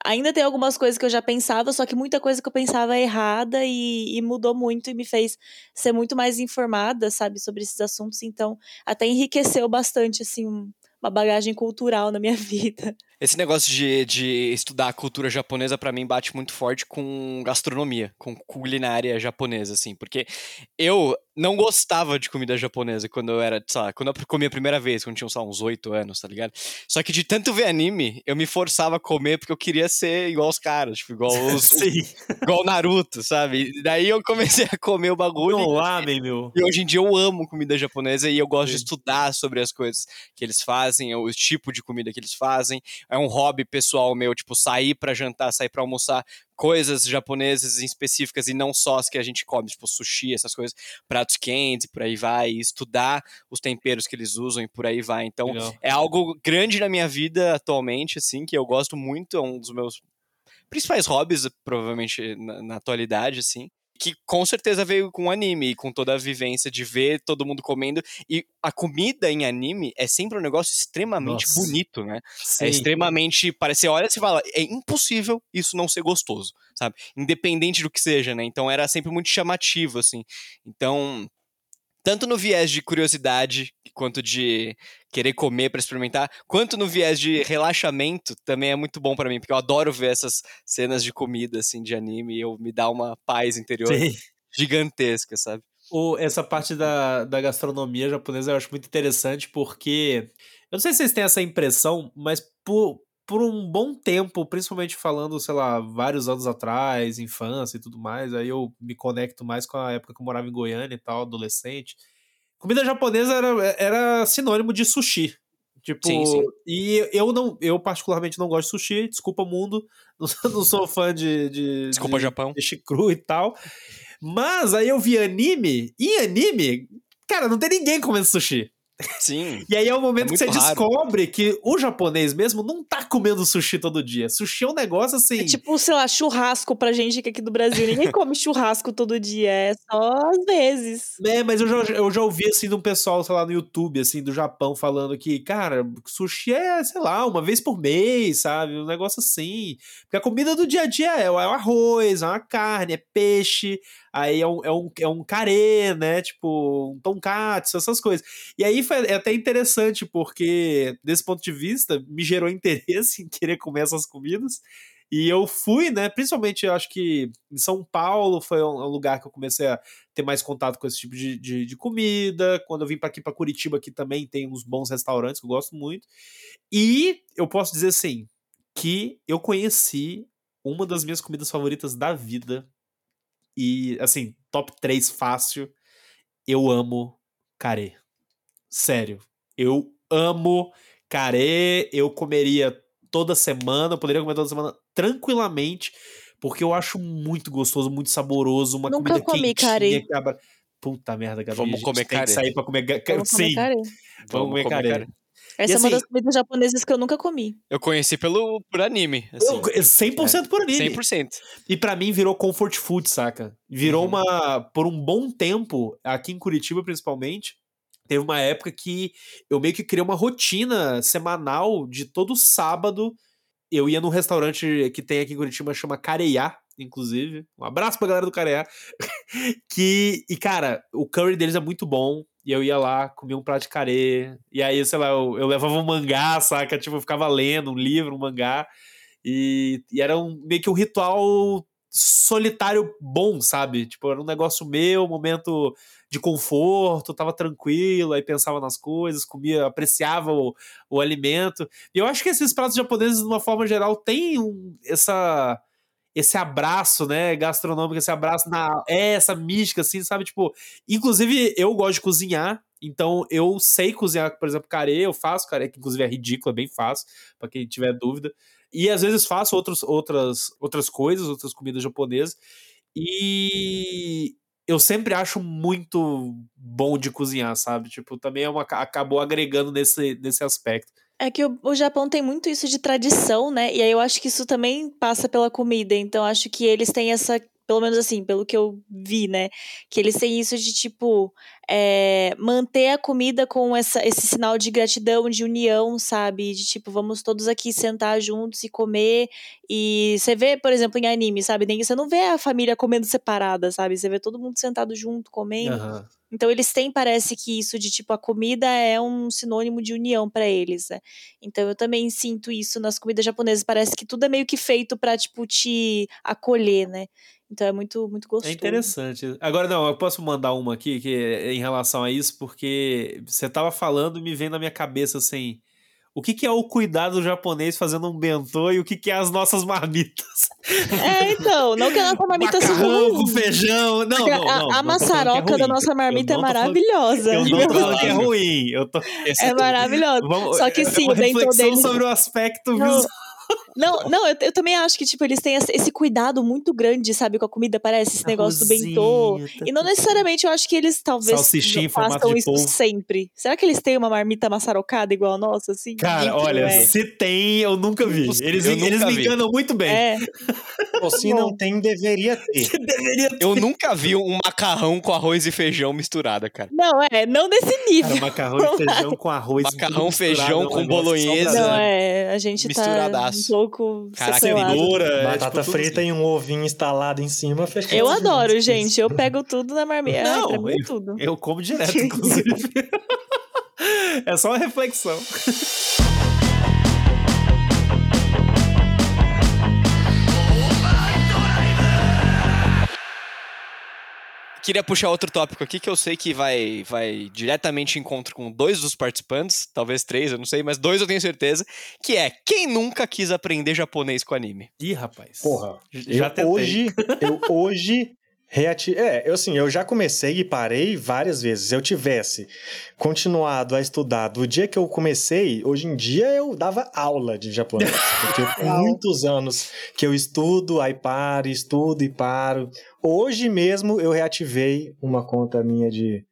ainda tem algumas coisas que eu já pensava, só que muita coisa que eu pensava é errada e, e mudou muito e me fez ser muito mais informada, sabe, sobre esses assuntos. Então, até enriqueceu bastante, assim, um- uma bagagem cultural na minha vida. Esse negócio de, de estudar a cultura japonesa, pra mim, bate muito forte com gastronomia, com culinária japonesa, assim, porque eu não gostava de comida japonesa quando eu era, sei lá, quando eu comi a primeira vez, quando tinha, sei lá, uns oito anos, tá ligado? Só que de tanto ver anime, eu me forçava a comer porque eu queria ser igual os caras, tipo, igual os, Sim. igual o Naruto, sabe? E daí eu comecei a comer o bagulho Não lamen, meu. e hoje em dia eu amo comida japonesa e eu gosto de Sim. estudar sobre as coisas que eles fazem, o tipo de comida que eles fazem. É um hobby pessoal meu, tipo, sair pra jantar, sair pra almoçar, coisas japonesas em específicas e não só as que a gente come, tipo sushi, essas coisas, pratos quentes, por aí vai, e estudar os temperos que eles usam e por aí vai. Então, Legal. é algo grande na minha vida atualmente, assim, que eu gosto muito, é um dos meus principais hobbies, provavelmente, na, na atualidade, assim. Que com certeza veio com anime, com toda a vivência de ver todo mundo comendo. E a comida em anime é sempre um negócio extremamente Nossa. bonito, né? Sim. É extremamente. Parece, você olha e fala, é impossível isso não ser gostoso, sabe? Independente do que seja, né? Então era sempre muito chamativo, assim. Então, tanto no viés de curiosidade, quanto de querer comer pra experimentar, quanto no viés de relaxamento, também é muito bom pra mim, porque eu adoro ver essas cenas de comida, assim, de anime, e eu me dá uma paz interior Sim. gigantesca, sabe? O, essa parte da, da gastronomia japonesa eu acho muito interessante porque. Eu não sei se vocês têm essa impressão, mas por, por um bom tempo, principalmente falando, sei lá, vários anos atrás, infância e tudo mais, aí eu me conecto mais com a época que eu morava em Goiânia e tal, adolescente. Comida japonesa era, era sinônimo de sushi. Tipo, Sim, sim. e eu não, eu particularmente não gosto de sushi, desculpa mundo, não sou, não sou fã de, de, Desculpa, de Japão. peixe cru e tal. Mas aí eu vi anime, e anime, cara, não tem ninguém comendo sushi. Sim. E aí é o momento É que você raro. descobre que o japonês mesmo não tá comendo sushi todo dia. Sushi é um negócio assim. É tipo, sei lá, churrasco pra gente que é aqui do Brasil. Ninguém come churrasco todo dia, é só às vezes. É, mas eu já, eu já ouvi, assim, de um pessoal, sei lá, no YouTube, assim, do Japão, falando que, cara, sushi é, sei lá, uma vez por mês, sabe? Um negócio assim. Porque a comida do dia a dia é o é o arroz, é uma carne, é peixe, aí é um, é um, é um carê, né? Tipo, um tonkatsu, essas coisas. E aí foi é até interessante, porque, desse ponto de vista, me gerou interesse em querer comer essas comidas. E eu fui, né? Principalmente, eu acho que em São Paulo foi um lugar que eu comecei a ter mais contato com esse tipo de, de, de comida. Quando eu vim para aqui, para Curitiba, aqui também tem uns bons restaurantes que eu gosto muito. E eu posso dizer assim, que eu conheci uma das minhas comidas favoritas da vida. E, assim, top 3 fácil. Eu amo carê. Sério. Eu amo carê. Eu comeria toda semana. Eu poderia comer toda semana tranquilamente. Porque eu acho muito gostoso, muito saboroso. Uma Nunca comida comi quentinha. carê. Que abra... Puta merda, Gabi. Vamos a gente comer tem carê. que sair pra comer. Vamos comer Sim, carê. vamos comer carê. Essa é uma assim- das comidas japonesas que eu nunca comi. Eu conheci pelo, por anime, assim. Eu- 100% por anime. 100%. E pra mim virou comfort food, saca? Virou Uhum. uma. Por um bom tempo, aqui em Curitiba principalmente, teve uma época que eu meio que criei uma rotina semanal de todo sábado. Eu ia num restaurante que tem aqui em Curitiba, chama Careiá, inclusive. Um abraço pra galera do Careiá. que, e cara, o curry deles é muito bom. E eu ia lá, comia um prato de carê. E aí, sei lá, eu, eu levava um mangá, saca? Tipo, eu ficava lendo um livro, um mangá. E, e era um, meio que um ritual solitário bom, sabe? Tipo, era um negócio meu, momento de conforto, tava tranquilo, aí pensava nas coisas, comia, apreciava o, o alimento. E eu acho que esses pratos japoneses, de uma forma geral, têm um, essa esse abraço, né, gastronômico, esse abraço na é essa mística assim, sabe? Tipo, inclusive eu gosto de cozinhar, então eu sei cozinhar, por exemplo, carê, eu faço carê, que inclusive é ridículo, é bem fácil, pra quem tiver dúvida. E às vezes faço outros, outras, outras coisas, outras comidas japonesas. E eu sempre acho muito bom de cozinhar, sabe? Tipo, também é uma, acabou agregando nesse, nesse aspecto. É que o, o Japão tem muito isso de tradição, né? E aí eu acho que isso também passa pela comida. Então acho que eles têm essa, pelo menos assim, pelo que eu vi, né? Que eles têm isso de tipo é, manter a comida com essa, esse sinal de gratidão, de união, sabe? De tipo, vamos todos aqui sentar juntos e comer. E você vê, por exemplo, em anime, sabe? Nem você não vê a família comendo separada, sabe? Você vê todo mundo sentado junto, comendo. Aham. Então eles têm, parece que isso de tipo a comida é um sinônimo de união pra eles, né? Então eu também sinto isso nas comidas japonesas, parece que tudo é meio que feito pra tipo te acolher, né? Então é muito muito gostoso. É interessante. Agora, não, eu posso mandar uma aqui que é em relação a isso, porque você tava falando e me vem na minha cabeça assim. O que, que é o cuidado japonês fazendo um bentô e o que, que é as nossas marmitas? É, então, não que a nossa marmita seja Macarrão ruim. com feijão. Não, não, a, não. a que é maçaroca da ruim. nossa marmita Eu é maravilhosa. Eu não tô falando que é ruim. Eu tô... Esse É maravilhosa. Só que é sim, uma o bentô reflexão deles- sobre o aspecto Não, visual. Não, não, eu, eu também acho que, tipo, eles têm esse cuidado muito grande, sabe, com a comida, parece esse negócio do bentô. E não necessariamente eu acho que eles talvez Salsichinha façam isso polvo. sempre. Será que eles têm uma marmita maçarocada igual a nossa, assim? Cara, Muito, olha, é. se tem, eu nunca vi. Eles, eu eles nunca me vi. enganam muito bem. É, Ou se não tem, deveria ter. Deveria ter. Eu nunca vi um macarrão com arroz e feijão misturada, cara. não, é, não desse nível. Cara, macarrão e feijão com arroz. Macarrão, feijão é um com bolonhesa. Não, é, a gente tá Misturadaço. Pouco Caraca, é, Batata tipo, tudo frita assim. e um ovinho instalado em cima. fechou. Eu adoro, gente. Eu pego tudo na marmita. Não, é eu- tudo. Eu como direto, inclusive. é só uma reflexão. Queria puxar outro tópico aqui que eu sei que vai, vai diretamente em encontro com dois dos participantes, talvez três, eu não sei, mas dois eu tenho certeza, que é quem nunca quis aprender japonês com anime? Ih, rapaz. Porra, Já eu tentei. hoje, eu hoje reati... É, eu assim, eu já comecei e parei várias vezes. Se eu tivesse continuado a estudar do dia que eu comecei, hoje em dia eu dava aula de japonês. Porque tem muitos anos que eu estudo, aí paro, estudo e paro. Hoje mesmo eu reativei uma conta minha de,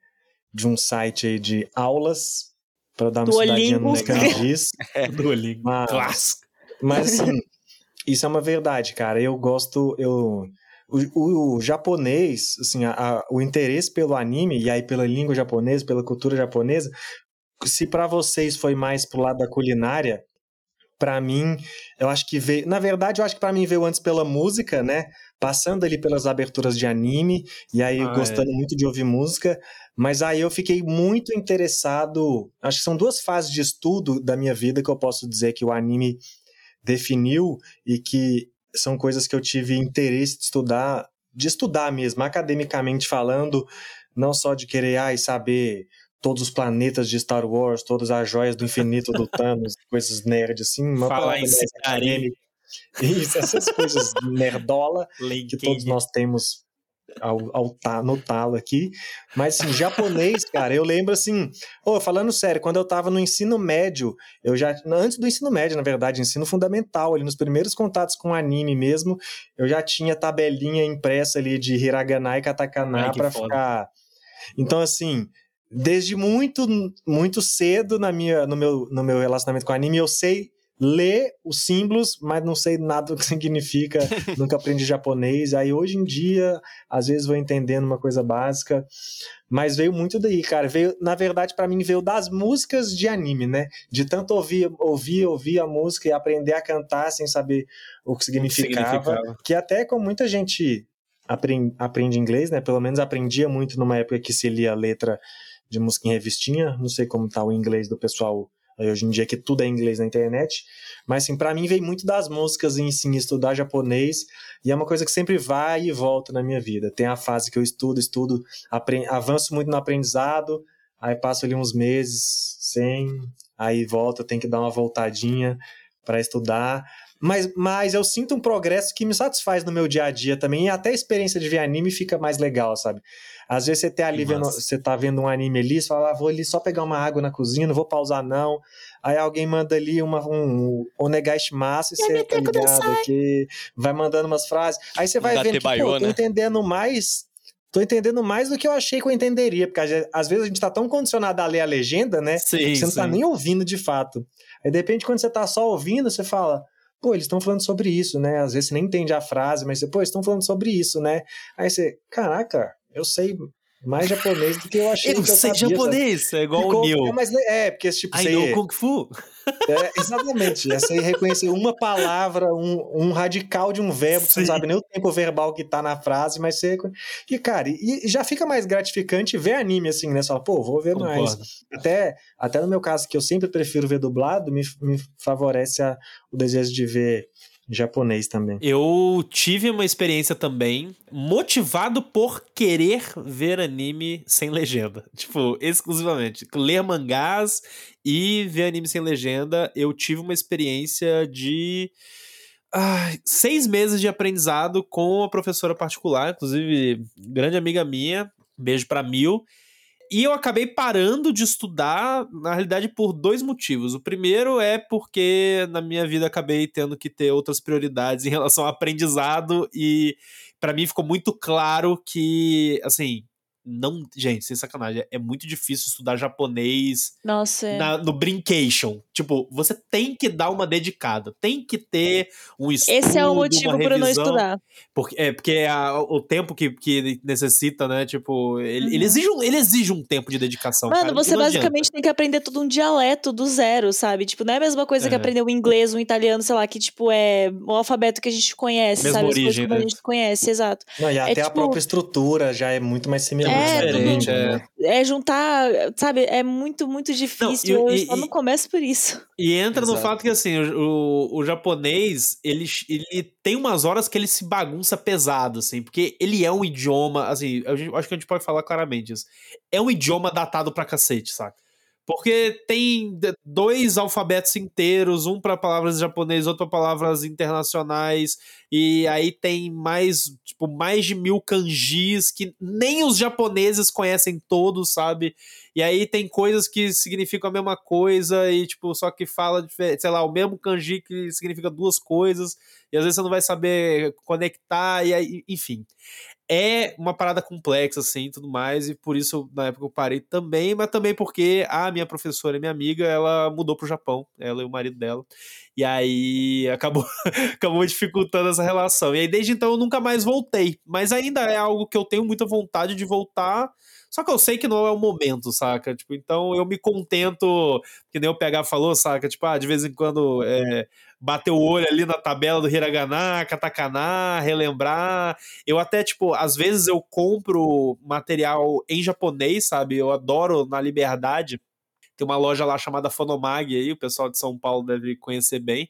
de um site aí de aulas para dar uma estudadinha Duolingo. nos kanjis. Duolingo. Mas-. Mas assim, isso é uma verdade, cara. Eu gosto, eu o, o- japonês, assim, a- a- o interesse pelo anime e aí pela língua japonesa, pela cultura japonesa, se pra vocês foi mais pro lado da culinária, pra mim, eu acho que veio, na verdade, eu acho que pra mim veio antes pela música, né? Passando ali pelas aberturas de anime e aí Ah, gostando muito de ouvir música, mas aí eu fiquei muito interessado, acho que são duas fases de estudo da minha vida que eu posso dizer que o anime definiu e que são coisas que eu tive interesse de estudar, de estudar mesmo, academicamente falando, não só de querer ai, saber todos os planetas de Star Wars, todas as joias do infinito do Thanos, coisas nerd assim, uma Fala em acadêmica. Isso, essas coisas nerdola que todos nós temos ao, ao tá, no talo aqui. Mas, assim, japonês, cara, eu lembro assim. Oh, falando sério, quando eu tava no ensino médio, eu já. Antes do ensino médio, na verdade, ensino fundamental, ali nos primeiros contatos com anime mesmo, eu já tinha tabelinha impressa ali de hiragana e katakana para ficar. Então, assim. Desde muito, muito cedo na minha, no, meu, no meu relacionamento com anime, eu sei ler os símbolos, mas não sei nada do que significa, nunca aprendi japonês. Aí hoje em dia, às vezes vou entendendo uma coisa básica, mas veio muito daí, cara. Veio, na verdade, para mim veio das músicas de anime, né? De tanto ouvir, ouvir, ouvir a música e aprender a cantar sem saber o que significava, o que, significava. que até com muita gente aprende, aprende inglês, né? Pelo menos aprendia muito numa época que se lia a letra de música em revistinha. Não sei como tá o inglês do pessoal hoje em dia que tudo é inglês na internet, mas assim, para mim veio muito das músicas em si, estudar japonês, e é uma coisa que sempre vai e volta na minha vida. Tem a fase que eu estudo, estudo, avanço muito no aprendizado, aí passo ali uns meses sem, aí volta, tem que dar uma voltadinha para estudar. Mas, mas eu sinto um progresso que me satisfaz no meu dia a dia também, e até a experiência de ver anime fica mais legal, sabe? Às vezes você, tá ali vendo, você tá vendo um anime ali, você fala, ah, vou ali só pegar uma água na cozinha, não vou pausar não. Aí alguém manda ali uma, um onegaishimasu e você tá ligado aqui, vai mandando umas frases. Aí você vai vendo que, pô, tô entendendo mais tô entendendo mais do que eu achei que eu entenderia, porque às vezes a gente tá tão condicionado a ler a legenda, né? Sim, que você não sim. tá nem ouvindo de fato. Aí de repente, quando você tá só ouvindo, você fala, pô, eles estão falando sobre isso, né? Às vezes você nem entende a frase, mas você, pô, eles estão falando sobre isso, né? Aí você, caraca, eu sei mais japonês do que eu achei eu que eu sei sabia, japonês, sabe? é igual Ficou, o Neil. É, mas, é, porque tipo, I você, know Kung Fu. é, exatamente, essa aí reconhecer uma palavra, um, um radical de um verbo, que você não Sim. sabe nem o tempo verbal que tá na frase, mas você... E, cara, e, e já fica mais gratificante ver anime, assim, né? Fala, pô, vou ver mais. Concordo. Até, até no meu caso, que eu sempre prefiro ver dublado, me, me favorece a, o desejo de ver japonês também. Eu tive uma experiência também motivado por querer ver anime sem legenda. Tipo, exclusivamente. Ler mangás e ver anime sem legenda. Eu tive uma experiência de. ai, seis meses de aprendizado com uma professora particular, inclusive, grande amiga minha. Beijo pra Mil. E eu acabei parando de estudar, na realidade, por dois motivos. O primeiro é porque na minha vida acabei tendo que ter outras prioridades em relação ao aprendizado e para mim ficou muito claro que, assim, não, gente, sem sacanagem, é muito difícil estudar japonês Nossa, é. na- no Brincation. Tipo, você tem que dar uma dedicada, tem que ter um estudo, Esse é o motivo para eu não estudar. Porque, é, porque a- o tempo que, que necessita, né? Tipo, ele, Uhum. ele, exige um, ele exige um tempo de dedicação. Mano, cara, você e não adianta. basicamente tem que aprender todo um dialeto do zero, sabe? Tipo, não é a mesma coisa que É. aprender o inglês, o italiano, sei lá, que, tipo, é o alfabeto que a gente conhece, Mesma sabe? As coisas origem, como a né? gente conhece, exato. Não, e até a tipo- própria estrutura já é muito mais semelhante. É, diferente, é. É juntar, sabe? É muito, muito difícil. Não, e- eu e- só não e- começo por isso. E entra no Exato. fato que, assim, o, o, o japonês, ele, ele tem umas horas que ele se bagunça pesado, assim, porque ele é um idioma, assim, a gente- acho que a gente pode falar claramente isso. É um idioma datado pra cacete, saca? Porque tem dois alfabetos inteiros, um para palavras japonesas, outro para palavras internacionais, e aí tem mais, tipo, mais de mil kanjis que nem os japoneses conhecem todos, sabe? E aí tem coisas que significam a mesma coisa e, tipo, só que fala, sei lá, o mesmo kanji que significa duas coisas, e às vezes você não vai saber conectar, e aí, enfim. É uma parada complexa, assim, tudo mais, e por isso, na época, eu parei também, mas também porque a minha professora e minha amiga, ela mudou pro Japão, ela e o marido dela, e aí acabou, acabou dificultando essa relação. E aí, desde então, eu nunca mais voltei, mas ainda é algo que eu tenho muita vontade de voltar, só que eu sei que não é o momento, saca? Tipo, então eu me contento, que nem o PH falou, saca? Tipo, ah, de vez em quando é, bater o olho ali na tabela do hiragana, katakana, relembrar. Eu até, tipo, às vezes eu compro material em japonês, sabe? Eu adoro na liberdade. Tem uma loja lá chamada Fonomag aí, o pessoal de São Paulo deve conhecer bem,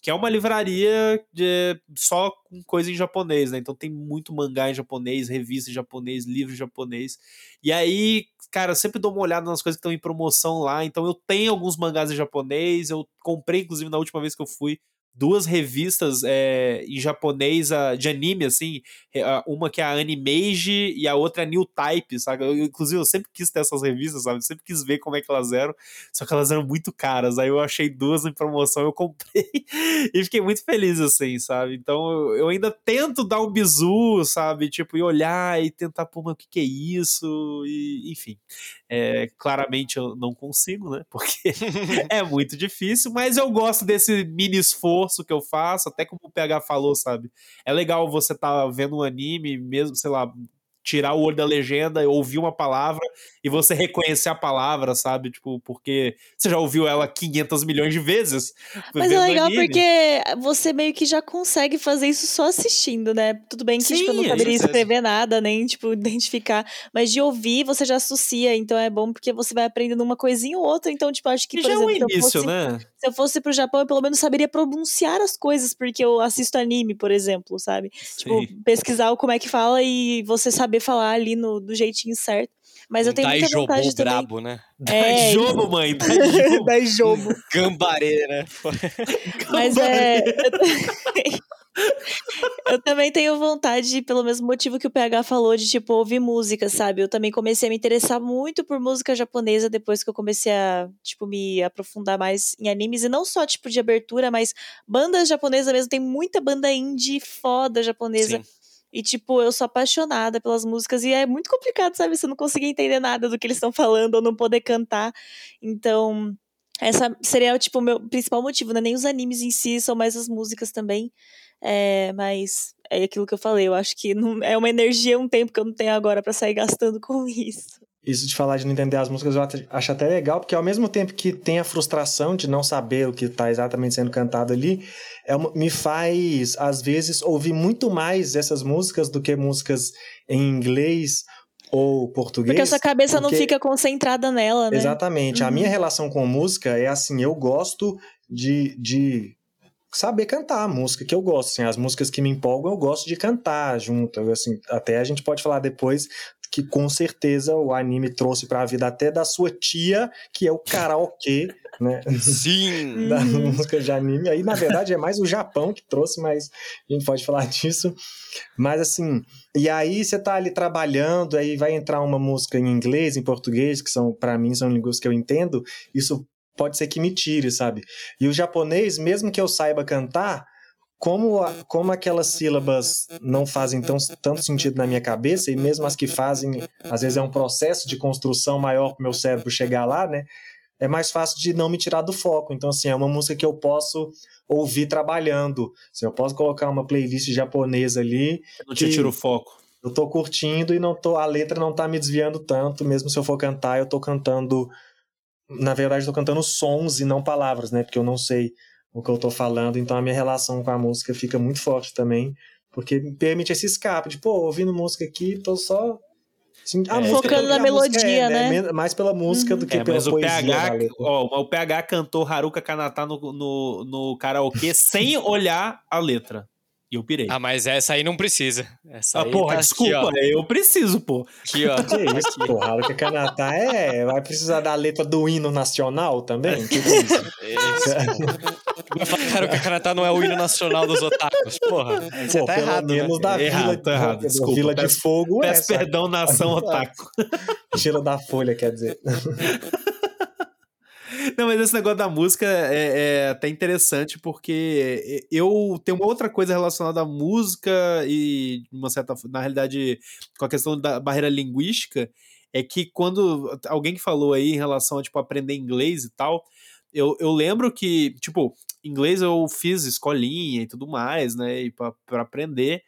que é uma livraria de só com coisa em japonês, né? Então tem muito mangá em japonês, revista em japonês, livro em japonês. E aí, cara, eu sempre dou uma olhada nas coisas que estão em promoção lá. Então eu tenho alguns mangás em japonês, eu comprei inclusive na última vez que eu fui duas revistas é, em japonês de anime, assim, uma que é a Animage e a outra é a New Type, sabe? Eu, inclusive, eu sempre quis ter essas revistas, sabe? Eu sempre quis ver como é que elas eram, só que elas eram muito caras. Aí eu achei duas em promoção, eu comprei e fiquei muito feliz, assim, sabe? Então eu ainda tento dar um bizu, sabe? Tipo, e olhar e tentar, pô, mas o que, que é isso? E, enfim, é, claramente eu não consigo, né? Porque é muito difícil, mas eu gosto desse mini esforço esforço que eu faço, até como o PH falou, sabe? É legal você tá vendo um anime, mesmo, sei lá, tirar o olho da legenda, ouvir uma palavra e você reconhecer a palavra, sabe? Tipo, porque você já ouviu ela 500 milhões de vezes. Mas é legal anime. porque você meio que já consegue fazer isso só assistindo, né? Tudo bem que Sim, tipo, eu não saberia escrever nada, nem tipo identificar, mas de ouvir você já associa, então é bom porque você vai aprendendo uma coisinha ou outra, então tipo, acho que, por já exemplo, é um início, se, eu fosse, né? se eu fosse pro Japão, eu pelo menos saberia pronunciar as coisas, porque eu assisto anime, por exemplo, sabe? Tipo, Sim. Tipo, pesquisar como é que fala e você saber falar ali no, do jeitinho certo. Mas eu tenho muita vontade também. brabo, né? É, Dai jobo, mãe. Dai jobo. Dai jobo. Né? Mas é... eu também tenho vontade, pelo mesmo motivo que o PH falou, de tipo ouvir música, sabe? Eu também comecei a me interessar muito por música japonesa depois que eu comecei a, tipo, me aprofundar mais em animes. E não só, tipo, de abertura, mas bandas japonesas mesmo. Tem muita banda indie foda japonesa. Sim e, tipo, eu sou apaixonada pelas músicas e é muito complicado, sabe? Você não conseguir entender nada do que eles estão falando ou não poder cantar. Então, essa seria, tipo, o meu principal motivo, né? Nem os animes em si, são mais as músicas também. É, mas é aquilo que eu falei, eu acho que não, é uma energia, um tempo que eu não tenho agora para sair gastando com isso. Isso de falar de não entender as músicas eu acho até legal, porque ao mesmo tempo que tem a frustração de não saber o que está exatamente sendo cantado ali, é, me faz, às vezes, ouvir muito mais essas músicas do que músicas em inglês ou português. Porque a sua cabeça porque... não fica concentrada nela, né? Exatamente. Uhum. A minha relação com música é assim, eu gosto de, de saber cantar a música que eu gosto. Assim, as músicas que me empolgam, eu gosto de cantar junto. Assim, até a gente pode falar depois que com certeza o anime trouxe para a vida até da sua tia, que é o karaokê, né? Sim! da música de anime. Aí, na verdade, é mais o Japão que trouxe, mas a gente pode falar disso. Mas assim, e aí você tá ali trabalhando, aí vai entrar uma música em inglês, em português, que são, para mim, são línguas que eu entendo, isso pode ser que me tire, sabe? E o japonês, mesmo que eu saiba cantar, como, como aquelas sílabas não fazem tão, tanto sentido na minha cabeça, e mesmo as que fazem, às vezes é um processo de construção maior para o meu cérebro chegar lá, né? É mais fácil de não me tirar do foco. Então, assim, é uma música que eu posso ouvir trabalhando. Assim, eu posso colocar uma playlist japonesa ali. Não te tira o foco. Eu tô curtindo e não tô, a letra não tá me desviando tanto, mesmo se eu for cantar, eu tô cantando. Na verdade, eu tô cantando sons e não palavras, né? Porque eu não sei o que eu tô falando, então a minha relação com a música fica muito forte também, porque me permite esse escape de, pô, ouvindo música aqui, tô só Assim, é, focando na melodia, é, né? né? Mais pela música uhum. do que é, pela mas poesia. O PH, ó, o PH cantou Haruka Kanata no, no, no karaokê sem olhar a letra. E eu pirei. Ah, mas essa aí não precisa. Essa ah, porra, tá desculpa, aqui, eu preciso, pô. Aqui, ó. Que isso, porra, o que Canatá é. Vai precisar da letra do hino nacional também? Que isso? Vai falar, cara, que Canatá não é o hino nacional dos otakus. Porra, você Pô, tá pelo errado. menos né? da errado, Vila, tá errado. Desculpa, Vila peço, de Fogo peço é. perdão, nação otaku. Tira da folha, quer dizer. Não, mas esse negócio da música é, é, até interessante porque eu tenho uma outra coisa relacionada à música e, uma certa, na realidade, com a questão da barreira linguística, é que quando alguém que falou aí em relação a tipo, aprender inglês e tal, eu, eu lembro que, tipo, inglês eu fiz escolinha e tudo mais, né, para aprender.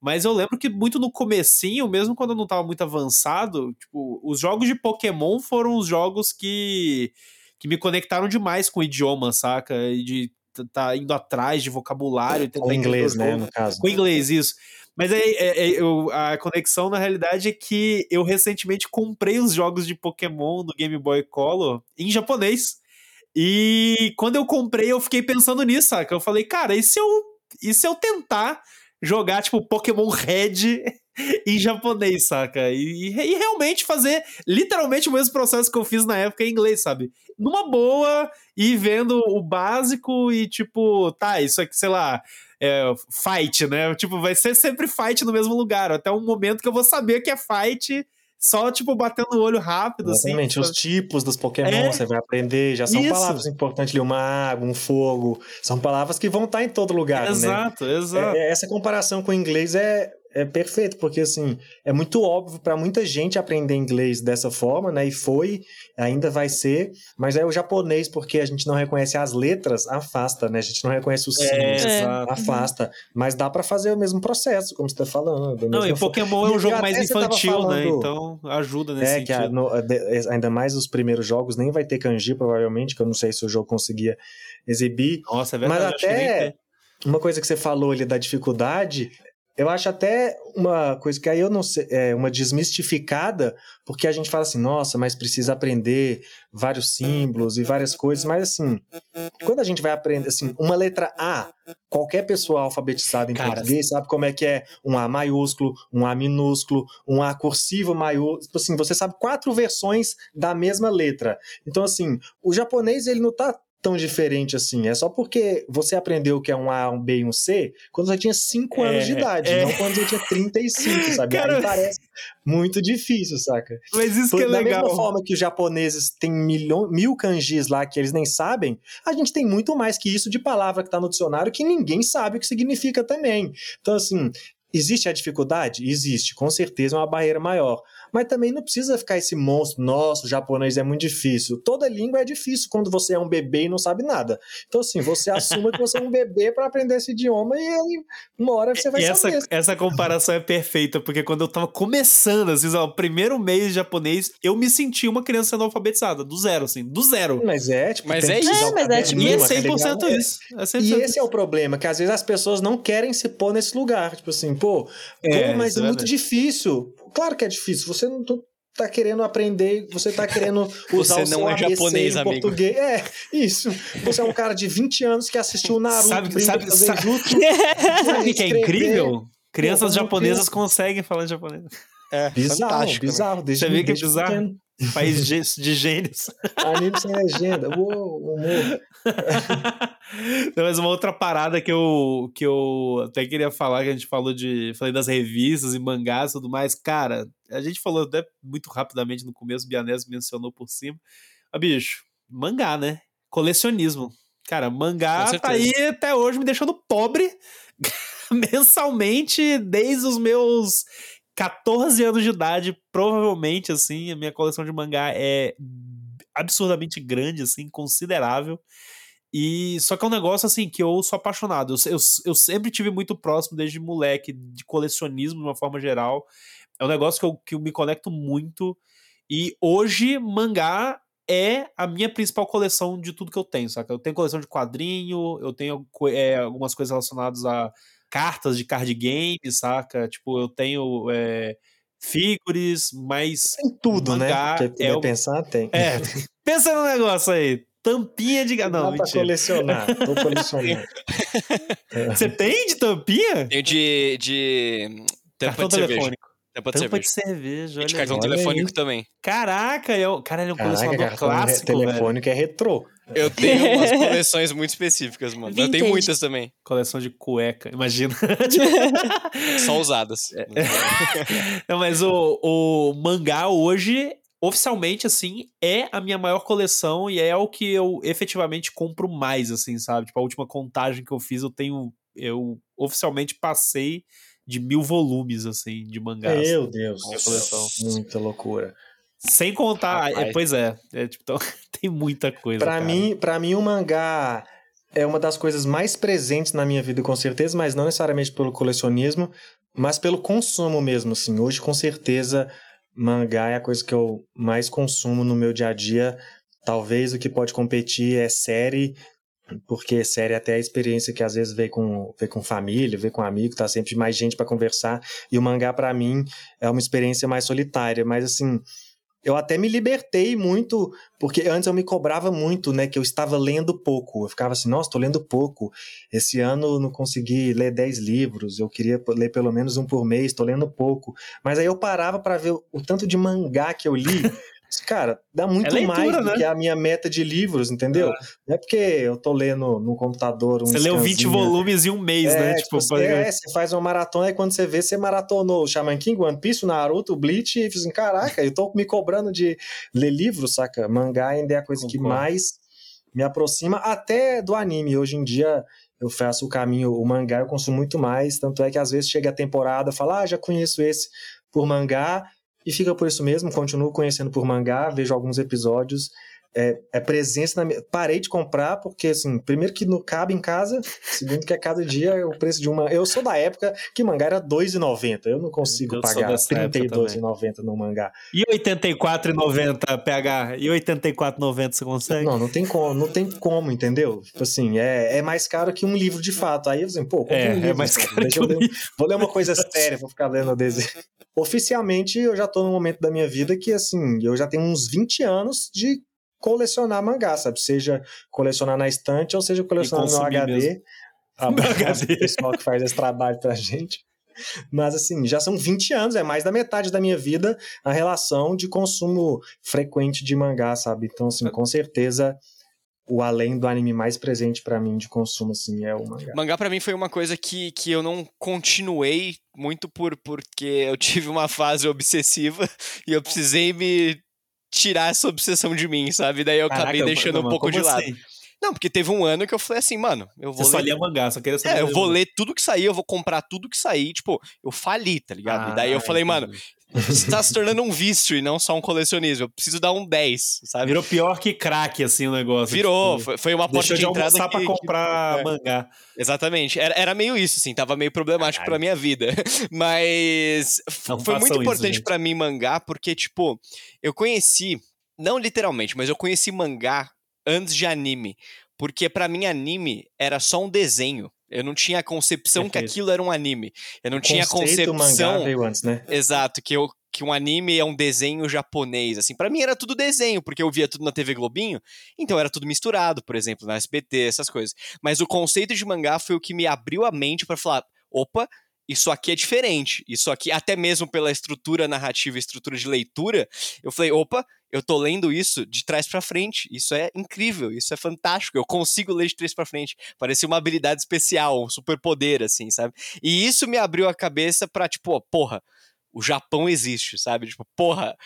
Mas eu lembro que muito no comecinho, mesmo quando eu não tava muito avançado, tipo, os jogos de Pokémon foram os jogos que que me conectaram demais com o idioma, saca? E de tá indo atrás de vocabulário. Com inglês, né, no caso. Com inglês, isso. Mas aí, é, é, eu, a conexão, na realidade, é que eu recentemente comprei os jogos de Pokémon no Game Boy Color em japonês. E quando eu comprei, eu fiquei pensando nisso, saca? Eu falei, cara, e se eu, e se eu tentar jogar, tipo, Pokémon Red em japonês, saca? E, e, realmente fazer literalmente o mesmo processo que eu fiz na época em inglês, sabe? Numa boa, e vendo o básico e, tipo, tá, isso aqui, sei lá, é, fight, né? Tipo, vai ser sempre fight no mesmo lugar, até um momento que eu vou saber que é fight só, tipo, batendo o olho rápido, assim, Exatamente, assim. os tipos dos Pokémon é, você vai aprender, já são isso. palavras importantes ali, uma água, um fogo, são palavras que vão estar em todo lugar, exato, né? Exato, exato. É, essa comparação com o inglês é, é perfeito, porque assim, é muito óbvio para muita gente aprender inglês dessa forma, né? E foi, ainda vai ser, mas é o japonês, porque a gente não reconhece as letras, afasta, né? A gente não reconhece os símbolos, é, afasta. Mas dá para fazer o mesmo processo, como você tá falando. Não, e Pokémon é um jogo mais infantil, né? falando, né? Então ajuda nesse é, sentido. Que a, no, ainda mais os primeiros jogos, nem vai ter kanji, provavelmente, que eu não sei se o jogo conseguia exibir. Nossa, é verdade. Mas até uma coisa que você falou ali da dificuldade, eu acho até uma coisa que aí eu não sei, é uma desmistificada, porque a gente fala assim, nossa, mas precisa aprender vários símbolos e várias coisas, mas assim, quando a gente vai aprender assim, uma letra A, qualquer pessoa alfabetizada em Cara, português sabe como é que é um A maiúsculo, um A minúsculo, um A cursivo maiúsculo, tipo assim, você sabe quatro versões da mesma letra. Então assim, o japonês ele não tá tão diferente assim. É só porque você aprendeu que é um A, um B e um C quando você tinha 5 é, anos de idade, é. não quando você tinha 35, sabe? Cara, Aí parece muito difícil, saca? Mas isso que é da legal. Da mesma forma que os japoneses têm milhão, mil kanjis lá que eles nem sabem, a gente tem muito mais que isso de palavra que tá no dicionário que ninguém sabe o que significa também. Então, assim, Existe a dificuldade? Existe, com certeza é uma barreira maior mas também não precisa ficar esse monstro, nossa, o japonês é muito difícil. Toda língua é difícil quando você é um bebê e não sabe nada. Então, assim, você assuma que você é um bebê para aprender esse idioma e aí, uma hora você vai e saber. Essa, essa comparação é perfeita, porque quando eu tava começando, assim, o primeiro mês de japonês, eu me senti uma criança sendo alfabetizada, do zero, assim, do zero. Mas é, tipo, mas é isso. É, mas é, tipo, e é 100% tá isso. É 100% e esse é o problema, que às vezes as pessoas não querem se pôr nesse lugar. Tipo assim, pô, é, mas é muito difícil. Claro que é difícil. Você não tá querendo aprender, você tá querendo usar você o seu não é ABC japonês, em amigo. português. É, isso. Você é um cara de 20 anos que assistiu Naruto, sabe, sabe, fazer sabe, jutsu, sabe o que é incrível? Crianças japonesas conseguem falar japonês. É, Bizarro, fantástico, né? bizarro. Desde, Você vê que é bizarro? pequeno. País de, de gênios. Anime sem legenda. Uou, humor. Não, mas uma outra parada que eu, que eu até queria falar, que a gente falou de. Falei das revistas e mangás e tudo mais. Cara, a gente falou até muito rapidamente no começo, o Bianese mencionou por cima. Mas, bicho, mangá, né? Colecionismo. Cara, mangá tá aí até hoje me deixando pobre mensalmente desde os meus 14 anos de idade, provavelmente, assim, a minha coleção de mangá é absurdamente grande, assim, considerável. E só que é um negócio assim que eu sou apaixonado. Eu, eu, eu sempre tive muito próximo desde moleque de colecionismo de uma forma geral. É um negócio que eu, que eu me conecto muito. E hoje, mangá é a minha principal coleção de tudo que eu tenho, saca? Eu tenho coleção de quadrinho, eu tenho é, algumas coisas relacionadas a cartas de card game, saca? Tipo, eu tenho é, figures, mas. Tem tudo, mangá né? Porque é o... pensar, tem. É, pensa no negócio aí. Tampinha de. Não, Dá pra mentira. colecionar. Tô colecionando. Você tem de tampinha? Tenho de. de... Tampa Cartão de telefônico. Tampa de Tampa cerveja. de cerveja. E de olha cartão aí. Olha telefônico aí. também. Caraca, eu, cara, ele é um Caraca, colecionador cartão clássico, velho. telefônico é retrô. Eu tenho umas coleções muito específicas, mano. Eu tenho Vintage. muitas também. Coleção de cueca, imagina. Só usadas. É. Não, mas o, o mangá hoje, oficialmente, assim, é a minha maior coleção e é o que eu efetivamente compro mais, assim, sabe? Tipo, a última contagem que eu fiz, eu tenho. Eu oficialmente passei de mil volumes, assim, de mangás. Meu Deus. Coleção. Muita loucura. Sem contar. Rapaz. é, pois é. é tipo, então, tem muita coisa. Pra cara. mim, pra mim, o mangá é uma das coisas mais presentes na minha vida, com certeza, mas não necessariamente pelo colecionismo, mas pelo consumo mesmo, assim. Hoje, com certeza, mangá é a coisa que eu mais consumo no meu dia a dia. Talvez o que pode competir é série, porque série é até a experiência que às vezes vê com, vê com família, vê com amigo, tá sempre mais gente para conversar, e o mangá para mim é uma experiência mais solitária, mas assim, eu até me libertei muito, porque antes eu me cobrava muito, né, que eu estava lendo pouco. Eu ficava assim, nossa, tô lendo pouco. Esse ano não consegui ler 10 livros, eu queria ler pelo menos um por mês, tô lendo pouco. Mas aí eu parava para ver o tanto de mangá que eu li. Cara, dá muito é leitura, mais do né? que a minha meta de livros, entendeu? É. Não é porque eu tô lendo no computador um Você leu 20 volumes em um mês, é, né? Tipo, tipo é, você faz uma maratona e quando você vê, você maratonou o Shaman King, One Piece, o Naruto, o Bleach e assim, caraca, eu tô me cobrando de ler livros, saca? Mangá ainda é a coisa Concordo. que mais me aproxima até do anime. Hoje em dia eu faço o caminho, o mangá eu consumo muito mais, tanto é que às vezes chega a temporada, fala, ah, já conheço esse por mangá, e fica por isso mesmo, continuo conhecendo por mangá, vejo alguns episódios. É, é presença na Parei de comprar, porque, assim, primeiro que não cabe em casa, segundo que a cada dia o preço de uma. Eu sou da época que mangá era R$2,90. Eu não consigo eu pagar R$32,90 no mangá. E R$84,90, PH? E R$84,90 você consegue? Não, não tem como, não tem como, entendeu? Tipo assim, é, é mais caro que um livro de fato. Aí eu assim, pô, é, um livro, é mais caro. Eu ler, vou ler uma coisa séria, vou ficar lendo desenho. Oficialmente, eu já tô num momento da minha vida que, assim, eu já tenho uns 20 anos de colecionar mangá, sabe? Seja colecionar na estante ou seja colecionar no HD. Mesmo. Abraço pro pessoal que faz esse trabalho pra gente. Mas assim, já são 20 anos, é mais da metade da minha vida a relação de consumo frequente de mangá, sabe? Então, assim, com certeza o além do anime mais presente para mim de consumo assim é o mangá. Mangá para mim foi uma coisa que, que eu não continuei muito por porque eu tive uma fase obsessiva e eu precisei me tirar essa obsessão de mim, sabe? Daí eu Caraca, acabei deixando mano, um pouco de lado. Assim? Não, porque teve um ano que eu falei assim, mano, eu vou Você ler... só lia mangá, só queria saber. É, eu vou ler tudo que sair, eu vou comprar tudo que sair, tipo, eu fali, tá ligado? Ah, e daí eu ah, falei, mano, isso tá se tornando um vício e não só um colecionismo. Eu preciso dar um 10, sabe? Virou pior que crack, assim, o negócio. Virou, tipo, foi uma porta de, entrada que, pra comprar que, é. mangá. Exatamente. Era, era meio isso, assim, tava meio problemático Caralho. pra minha vida. Mas não foi muito importante para mim mangá, porque, tipo, eu conheci não literalmente, mas eu conheci mangá antes de anime. Porque para mim anime era só um desenho. Eu não tinha a concepção Perfeito. que aquilo era um anime. Eu não o tinha a concepção. Mangá veio antes, né? Exato, que eu que um anime é um desenho japonês, assim. para mim era tudo desenho, porque eu via tudo na TV Globinho, então era tudo misturado, por exemplo, na SBT, essas coisas. Mas o conceito de mangá foi o que me abriu a mente para falar, opa, isso aqui é diferente. Isso aqui, até mesmo pela estrutura narrativa, estrutura de leitura, eu falei, opa, eu tô lendo isso de trás para frente. Isso é incrível, isso é fantástico. Eu consigo ler de trás para frente. Parecia uma habilidade especial, um superpoder, assim, sabe? E isso me abriu a cabeça pra, tipo, porra, o Japão existe, sabe? Tipo, porra,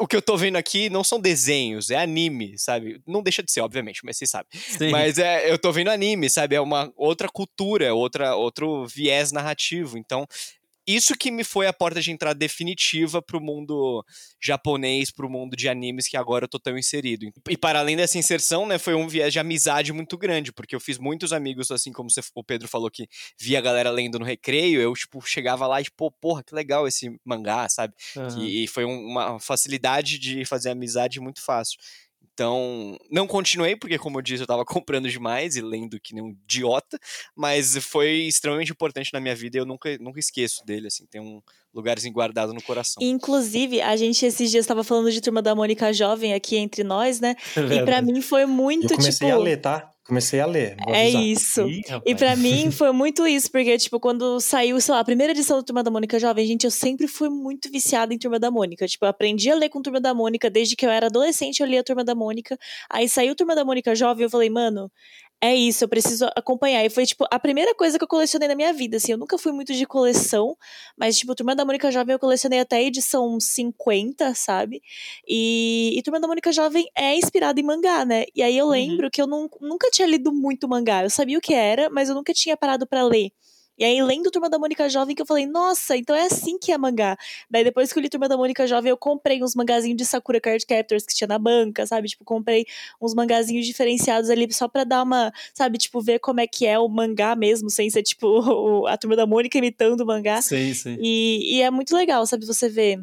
o que eu tô vendo aqui não são desenhos, é anime, sabe? Não deixa de ser, obviamente, mas você sabe. Sim. Mas é, eu tô vendo anime, sabe? É uma outra cultura, outra, outro viés narrativo. Então, isso que me foi a porta de entrada definitiva pro mundo japonês, pro mundo de animes que agora eu tô tão inserido. E para além dessa inserção, né, foi um viés de amizade muito grande, porque eu fiz muitos amigos, assim como você, o Pedro falou que via a galera lendo no recreio, eu, tipo, chegava lá e, tipo, porra, que legal esse mangá, sabe? Uhum. E, e foi uma facilidade de fazer amizade muito fácil. Então, não continuei, porque, como eu disse, eu estava comprando demais e lendo que nem um idiota, mas foi extremamente importante na minha vida e eu nunca, nunca esqueço dele, assim, tem um lugarzinho guardado no coração. Inclusive, a gente esses dias estava falando de Turma da Mônica Jovem aqui entre nós, né? É e para mim foi muito, eu comecei tipo... a ler, tá? Comecei a ler. É isso. Ih, e para mim foi muito isso, porque, tipo, quando saiu, sei lá, a primeira edição do Turma da Mônica Jovem, gente, eu sempre fui muito viciada em Turma da Mônica. Tipo, eu aprendi a ler com Turma da Mônica, desde que eu era adolescente eu lia Turma da Mônica. Aí saiu Turma da Mônica Jovem, eu falei, mano, é isso, eu preciso acompanhar. E foi, tipo, a primeira coisa que eu colecionei na minha vida, assim. Eu nunca fui muito de coleção, mas, tipo, Turma da Mônica Jovem eu colecionei até a edição 50, sabe? E, e Turma da Mônica Jovem é inspirada em mangá, né? E aí eu uhum. lembro uhum. que eu não, nunca tinha lido muito mangá. Eu sabia o que era, mas eu nunca tinha parado para ler. E aí, lendo Turma da Mônica Jovem, que eu falei, nossa, então é assim que é mangá. Daí, depois que eu li Turma da Mônica Jovem, eu comprei uns mangazinhos de Sakura Card Captors que tinha na banca, sabe? Tipo, comprei uns mangazinhos diferenciados ali só pra dar uma, sabe? Tipo, ver como é que é o mangá mesmo, sem ser, tipo, a Turma da Mônica imitando o mangá. Sim, sim. E, e é muito legal, sabe? Você ver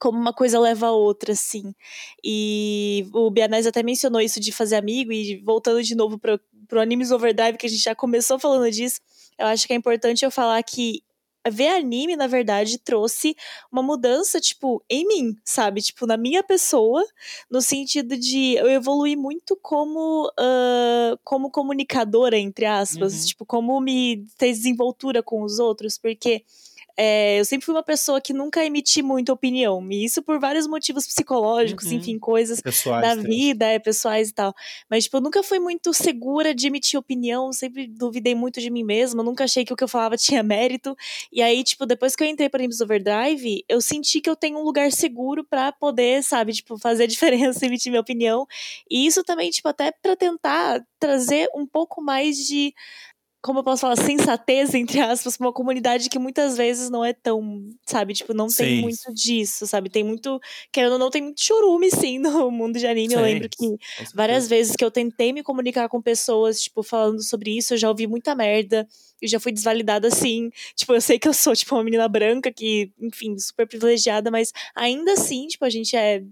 como uma coisa leva a outra, assim. E o Bianese até mencionou isso de fazer amigo, e voltando de novo pro, pro Animes Overdrive, que a gente já começou falando disso, eu acho que é importante eu falar que ver anime, na verdade, trouxe uma mudança, tipo, em mim, sabe? Tipo, na minha pessoa, no sentido de eu evoluir muito como, uh, como comunicadora, entre aspas. Uhum. Tipo, como me ter desenvoltura com os outros, porque é, eu sempre fui uma pessoa que nunca emiti muita opinião. E isso por vários motivos psicológicos, uhum. enfim, coisas pessoais, da vida, é, pessoais e tal. Mas, tipo, eu nunca fui muito segura de emitir opinião, sempre duvidei muito de mim mesma, nunca achei que o que eu falava tinha mérito. E aí, tipo, depois que eu entrei para Nimbus Overdrive, eu senti que eu tenho um lugar seguro para poder, sabe, tipo, fazer diferença, emitir minha opinião. E isso também, tipo, até para tentar trazer um pouco mais de como eu posso falar, sensatez, entre aspas, pra uma comunidade que muitas vezes não é tão, sabe, tipo, não tem muito disso, sabe? Tem muito, querendo ou não, tem muito churume, sim, no mundo de anime. Sim, eu lembro que várias vezes que eu tentei me comunicar com pessoas, tipo, falando sobre isso, eu já ouvi muita merda. Eu já fui desvalidada assim. Tipo, eu sei que eu sou, tipo, uma menina branca que, enfim, super privilegiada, mas ainda assim, tipo, a gente é,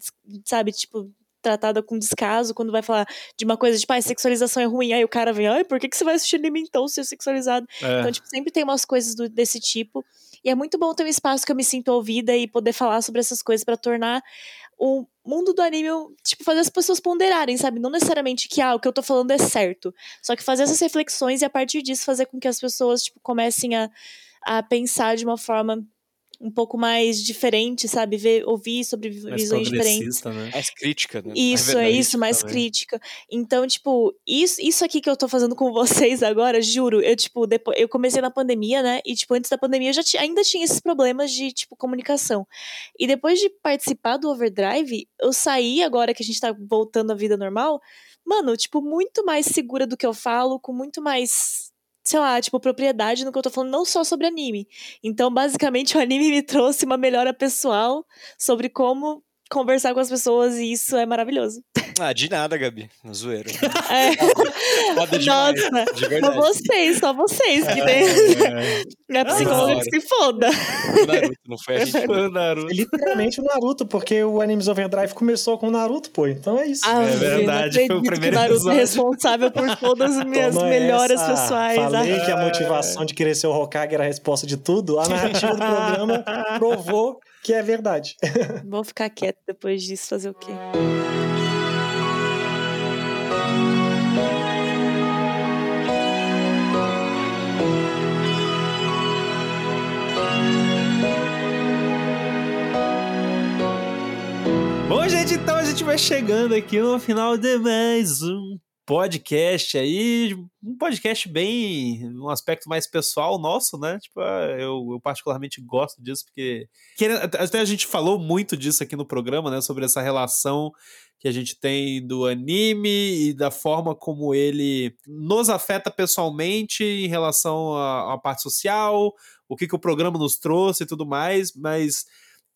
sabe, tipo, tratada com descaso quando vai falar de uma coisa tipo, ah, sexualização é ruim. Aí o cara vem, ai, por que, que você vai assistir anime então se é sexualizado? É. Então, tipo, sempre tem umas coisas do, desse tipo. E é muito bom ter um espaço que eu me sinto ouvida e poder falar sobre essas coisas para tornar o mundo do anime, tipo, fazer as pessoas ponderarem, sabe? Não necessariamente que, ah, o que eu tô falando é certo. Só que fazer essas reflexões e a partir disso fazer com que as pessoas, tipo, comecem a, a pensar de uma forma um pouco mais diferente, sabe? Ver, ouvir sobre mais visões diferentes. Né? Mais crítica, né? Isso, é, é isso, mais também. crítica. Então, tipo, isso, isso aqui que eu tô fazendo com vocês agora, juro, eu, tipo, depois, eu comecei na pandemia, né? E, tipo, antes da pandemia eu já ainda tinha esses problemas de, tipo, comunicação. E depois de participar do Overdrive, eu saí agora que a gente tá voltando à vida normal, mano, tipo, muito mais segura do que eu falo, com muito mais sei lá, tipo, propriedade no que eu tô falando, não só sobre anime. Então, basicamente, o anime me trouxe uma melhora pessoal sobre como conversar com as pessoas e isso é maravilhoso. Ah, de nada, Gabi. Zoeiro. É. Foda demais, Nossa, de. Só vocês, só vocês que tem. É, é. é psicóloga que se foda. O Naruto, não foi a gente. Foi o Naruto. Literalmente o Naruto, porque o Animes Overdrive começou com o Naruto, pô. Então é isso. Ah, é verdade, foi o primeiro que o Naruto é responsável por todas as minhas Toma melhoras essa. pessoais. Falei ah. que a motivação de querer ser o Hokage era a resposta de tudo. A narrativa do programa provou que é verdade. Vou ficar quieto depois disso, fazer o quê? Então a gente vai chegando aqui no final de mais um podcast aí, um podcast bem, um aspecto mais pessoal nosso, né? Tipo, ah, eu, eu particularmente gosto disso, porque até a gente falou muito disso aqui no programa, né? Sobre essa relação que a gente tem do anime e da forma como ele nos afeta pessoalmente em relação à, parte social, o que, que o programa nos trouxe e tudo mais, mas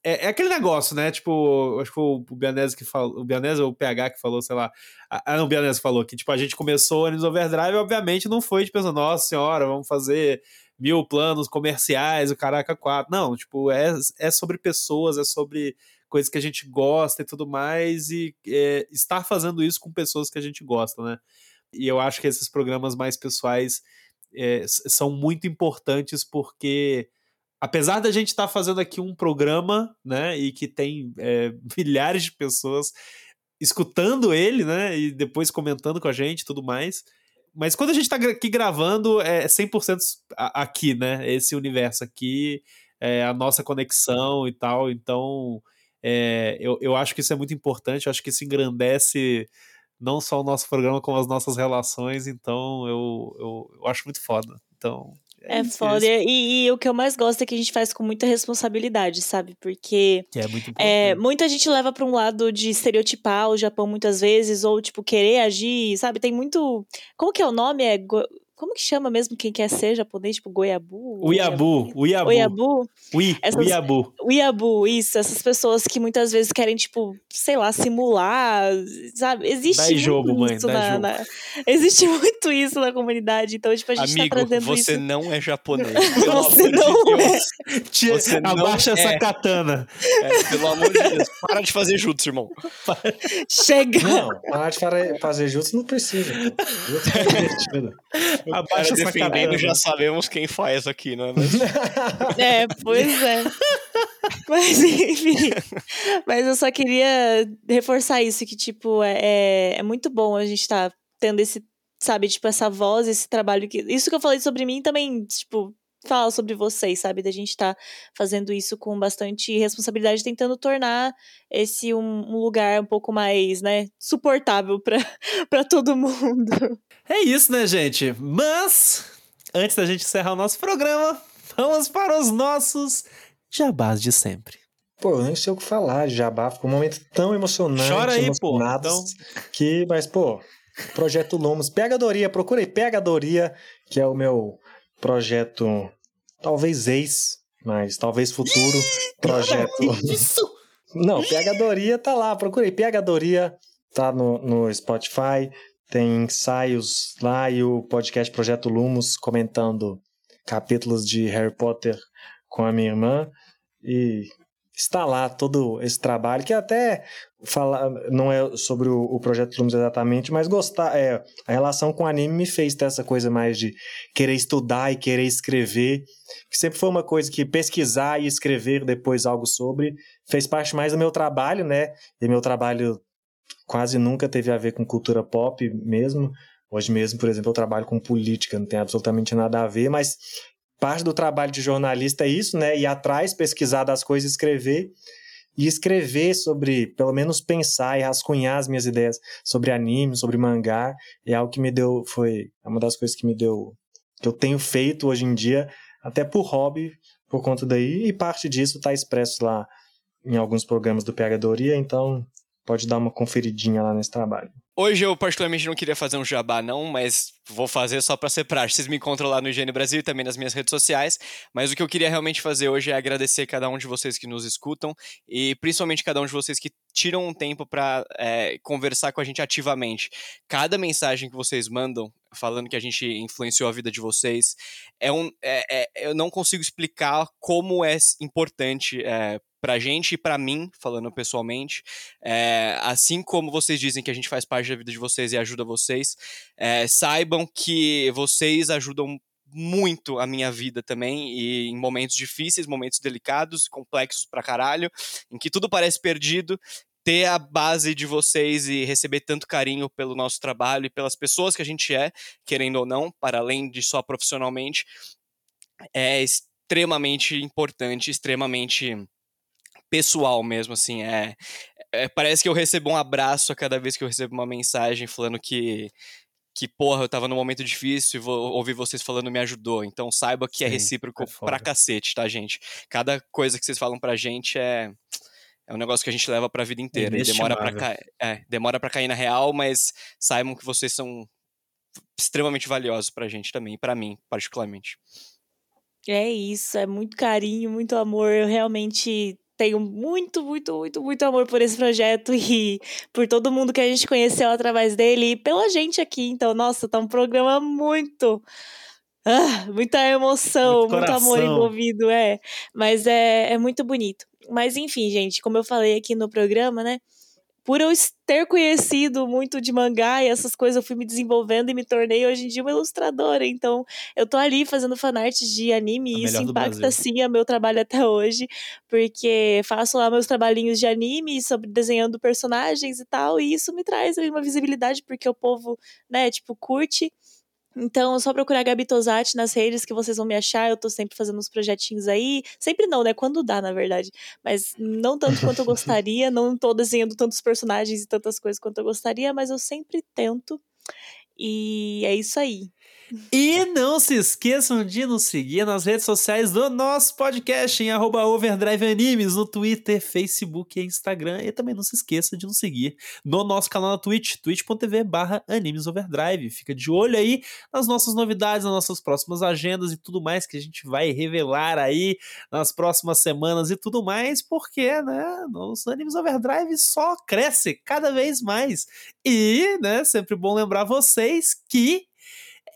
é, é, aquele negócio, né? Tipo, acho que foi o Bianese que falou, o Bianese ou o PH que falou, sei lá. Ah, não, o Bianese falou que, tipo, a gente começou Anis Overdrive, obviamente não foi, tipo, nossa senhora, vamos fazer mil planos comerciais, o caraca quatro. Não, tipo, é, é sobre pessoas, é sobre coisas que a gente gosta e tudo mais, e é, estar fazendo isso com pessoas que a gente gosta, né? E eu acho que esses programas mais pessoais é, são muito importantes porque apesar da gente estar tá fazendo aqui um programa, né, e que tem é, milhares de pessoas escutando ele, né, e depois comentando com a gente e tudo mais, mas quando a gente está aqui gravando, é 100% aqui, né, esse universo aqui, é a nossa conexão e tal, então é, eu, eu acho que isso é muito importante, eu acho que isso engrandece não só o nosso programa, como as nossas relações, então eu, eu, eu acho muito foda. Então, é, é foda. E, e, o que eu mais gosto é que a gente faz com muita responsabilidade, sabe? Porque que é muito é, muita gente leva para um lado de estereotipar o Japão muitas vezes, ou, tipo, querer agir, sabe? Tem muito. Como que é o nome? É. como que chama mesmo quem quer ser japonês? Tipo, goiabu? Uiabu, uiabu. Oiabu? Ui, Essas- uiabu. Uiabu, isso. Essas pessoas que muitas vezes querem, tipo, sei lá, simular, sabe? Existe Dá muito jogo, mãe, isso dá na, jogo. na- Existe muito isso na comunidade. Então, tipo, a gente Amigo, tá trazendo você isso. não é japonês. Pelo Você amor de não é. Deus. Você não abaixa essa é. katana. É, pelo amor de Deus. Para de fazer jutsu, irmão. Chega! Não, parar de fazer jutsu não precisa. Jutsu é divertido. Abaixa Cara, essa defendendo, já sabemos quem faz aqui, não é mesmo? É, pois é. Mas, enfim. Mas eu só queria reforçar isso, que, tipo, é, é, é muito bom a gente tá tendo esse, sabe, tipo, essa voz, esse trabalho. que Isso que eu falei sobre mim também, tipo, fala sobre vocês, sabe? Da gente tá fazendo isso com bastante responsabilidade, tentando tornar esse um, um lugar um pouco mais, né, suportável pra, pra todo mundo. É isso, né, gente? Mas, antes da gente encerrar o nosso programa, vamos para os nossos jabás de sempre. Pô, eu nem sei o que falar de Jabá. Ficou um momento tão emocionante. Chora aí, pô. Então- Que, mas, pô, Projeto Lumos. Pega a Doria, procura aí, Pega a Doria, que é o meu projeto, talvez ex, mas talvez futuro projeto. Isso! Não, Pegadoria tá lá, procurei. Pegadoria tá no, no Spotify, tem ensaios lá e o podcast Projeto Lumos comentando capítulos de Harry Potter com a minha irmã. E está lá todo esse trabalho, que até falar, não é sobre o, o Projeto Lumos exatamente, mas gostar, é, a relação com o anime me fez ter essa coisa mais de querer estudar e querer escrever, que sempre foi uma coisa que pesquisar e escrever depois algo sobre fez parte mais do meu trabalho, né? E meu trabalho quase nunca teve a ver com cultura pop mesmo. Hoje mesmo, por exemplo, eu trabalho com política, não tem absolutamente nada a ver, mas parte do trabalho de jornalista é isso, né? Ir atrás, pesquisar das coisas, escrever e escrever sobre, pelo menos pensar e rascunhar as minhas ideias sobre anime, sobre mangá, é algo que me deu, foi uma das coisas que me deu, que eu tenho feito hoje em dia, até por hobby, por conta daí, e parte disso está expresso lá em alguns programas do PH Doria, então pode dar uma conferidinha lá nesse trabalho. Hoje eu particularmente não queria fazer um jabá não, mas vou fazer só ser prático. Vocês me encontram lá no Higiene Brasil e também nas minhas redes sociais, mas o que eu queria realmente fazer hoje é agradecer cada um de vocês que nos escutam e principalmente cada um de vocês que tiram um tempo pra é, conversar com a gente ativamente. Cada mensagem que vocês mandam falando que a gente influenciou a vida de vocês é um, é, é, eu não consigo explicar como é importante é, pra gente e pra mim, falando pessoalmente, é, assim como vocês dizem que a gente faz parte da vida de vocês e ajuda vocês, é, saibam que vocês ajudam muito a minha vida também e em momentos difíceis, momentos delicados, complexos pra caralho, em que tudo parece perdido, ter a base de vocês e receber tanto carinho pelo nosso trabalho e pelas pessoas que a gente é, querendo ou não, para além de só profissionalmente, é extremamente importante, extremamente pessoal mesmo, assim, é, é, parece que eu recebo um abraço a cada vez que eu recebo uma mensagem falando que que, porra, eu tava num momento difícil e vou ouvir vocês falando me ajudou. Então saiba que é Sim, recíproco é foda. pra cacete, tá, gente? Cada coisa que vocês falam pra gente é é um negócio que a gente leva pra vida inteira. E demora pra, ca... é, demora pra cair na real, mas saibam que vocês são extremamente valiosos pra gente também, e pra mim, particularmente. É isso, é muito carinho, muito amor. Eu realmente tenho muito, muito, muito, muito amor por esse projeto e por todo mundo que a gente conheceu através dele e pela gente aqui. Então, nossa, tá um programa muito. Ah, muita emoção, Muito muito, amor envolvido, é. Mas é, é muito bonito. Mas enfim, gente, como eu falei aqui no programa, né? Por eu ter conhecido muito de mangá e essas coisas, eu fui me desenvolvendo e me tornei hoje em dia uma ilustradora. Então, eu tô ali fazendo fanarts de anime A e isso impacta sim o meu trabalho até hoje, porque faço lá meus trabalhinhos de anime sobre desenhando personagens e tal, e isso me traz ali uma visibilidade porque o povo, né, tipo, curte. Então, é só procurar Gabi Tosati nas redes que vocês vão me achar. Eu tô sempre fazendo uns projetinhos aí. Sempre não, né? Quando dá, na verdade. Mas não tanto quanto eu gostaria. não tô desenhando tantos personagens e tantas coisas quanto eu gostaria, mas eu sempre tento. E é isso aí. E não se esqueçam de nos seguir nas redes sociais do nosso podcast em arroba Overdrive Animes, no Twitter, Facebook e Instagram. E também não se esqueça de nos seguir no nosso canal na Twitch, twitch.tv barra Overdrive. Fica de olho aí nas nossas novidades, nas nossas próximas agendas e tudo mais que a gente vai revelar aí nas próximas semanas e tudo mais, porque, né, os Animes Overdrive só cresce cada vez mais. E, né, sempre bom lembrar vocês que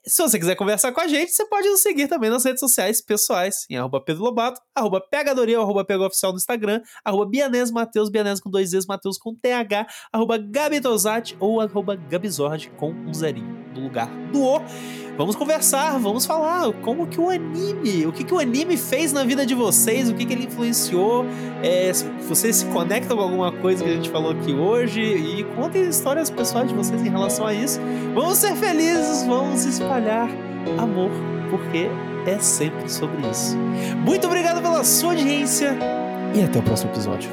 se você quiser conversar com a gente, você pode nos seguir também nas redes sociais pessoais, em arroba Pedro Lobato, arroba Pegadoria, arroba Oficial no Instagram, arroba Bianese Mateus, Bianese com dois Z's, Mateus com TH, arroba Gabi Tosati ou arroba Gabizord com um zerinho no lugar do O. Vamos conversar, vamos falar como que o anime, o que, que o anime fez na vida de vocês, o que, que ele influenciou, é, vocês se conectam com alguma coisa que a gente falou aqui hoje e contem histórias pessoais de vocês em relação a isso. Vamos ser felizes, vamos espalhar amor, porque é sempre sobre isso. Muito obrigado pela sua audiência e até o próximo episódio.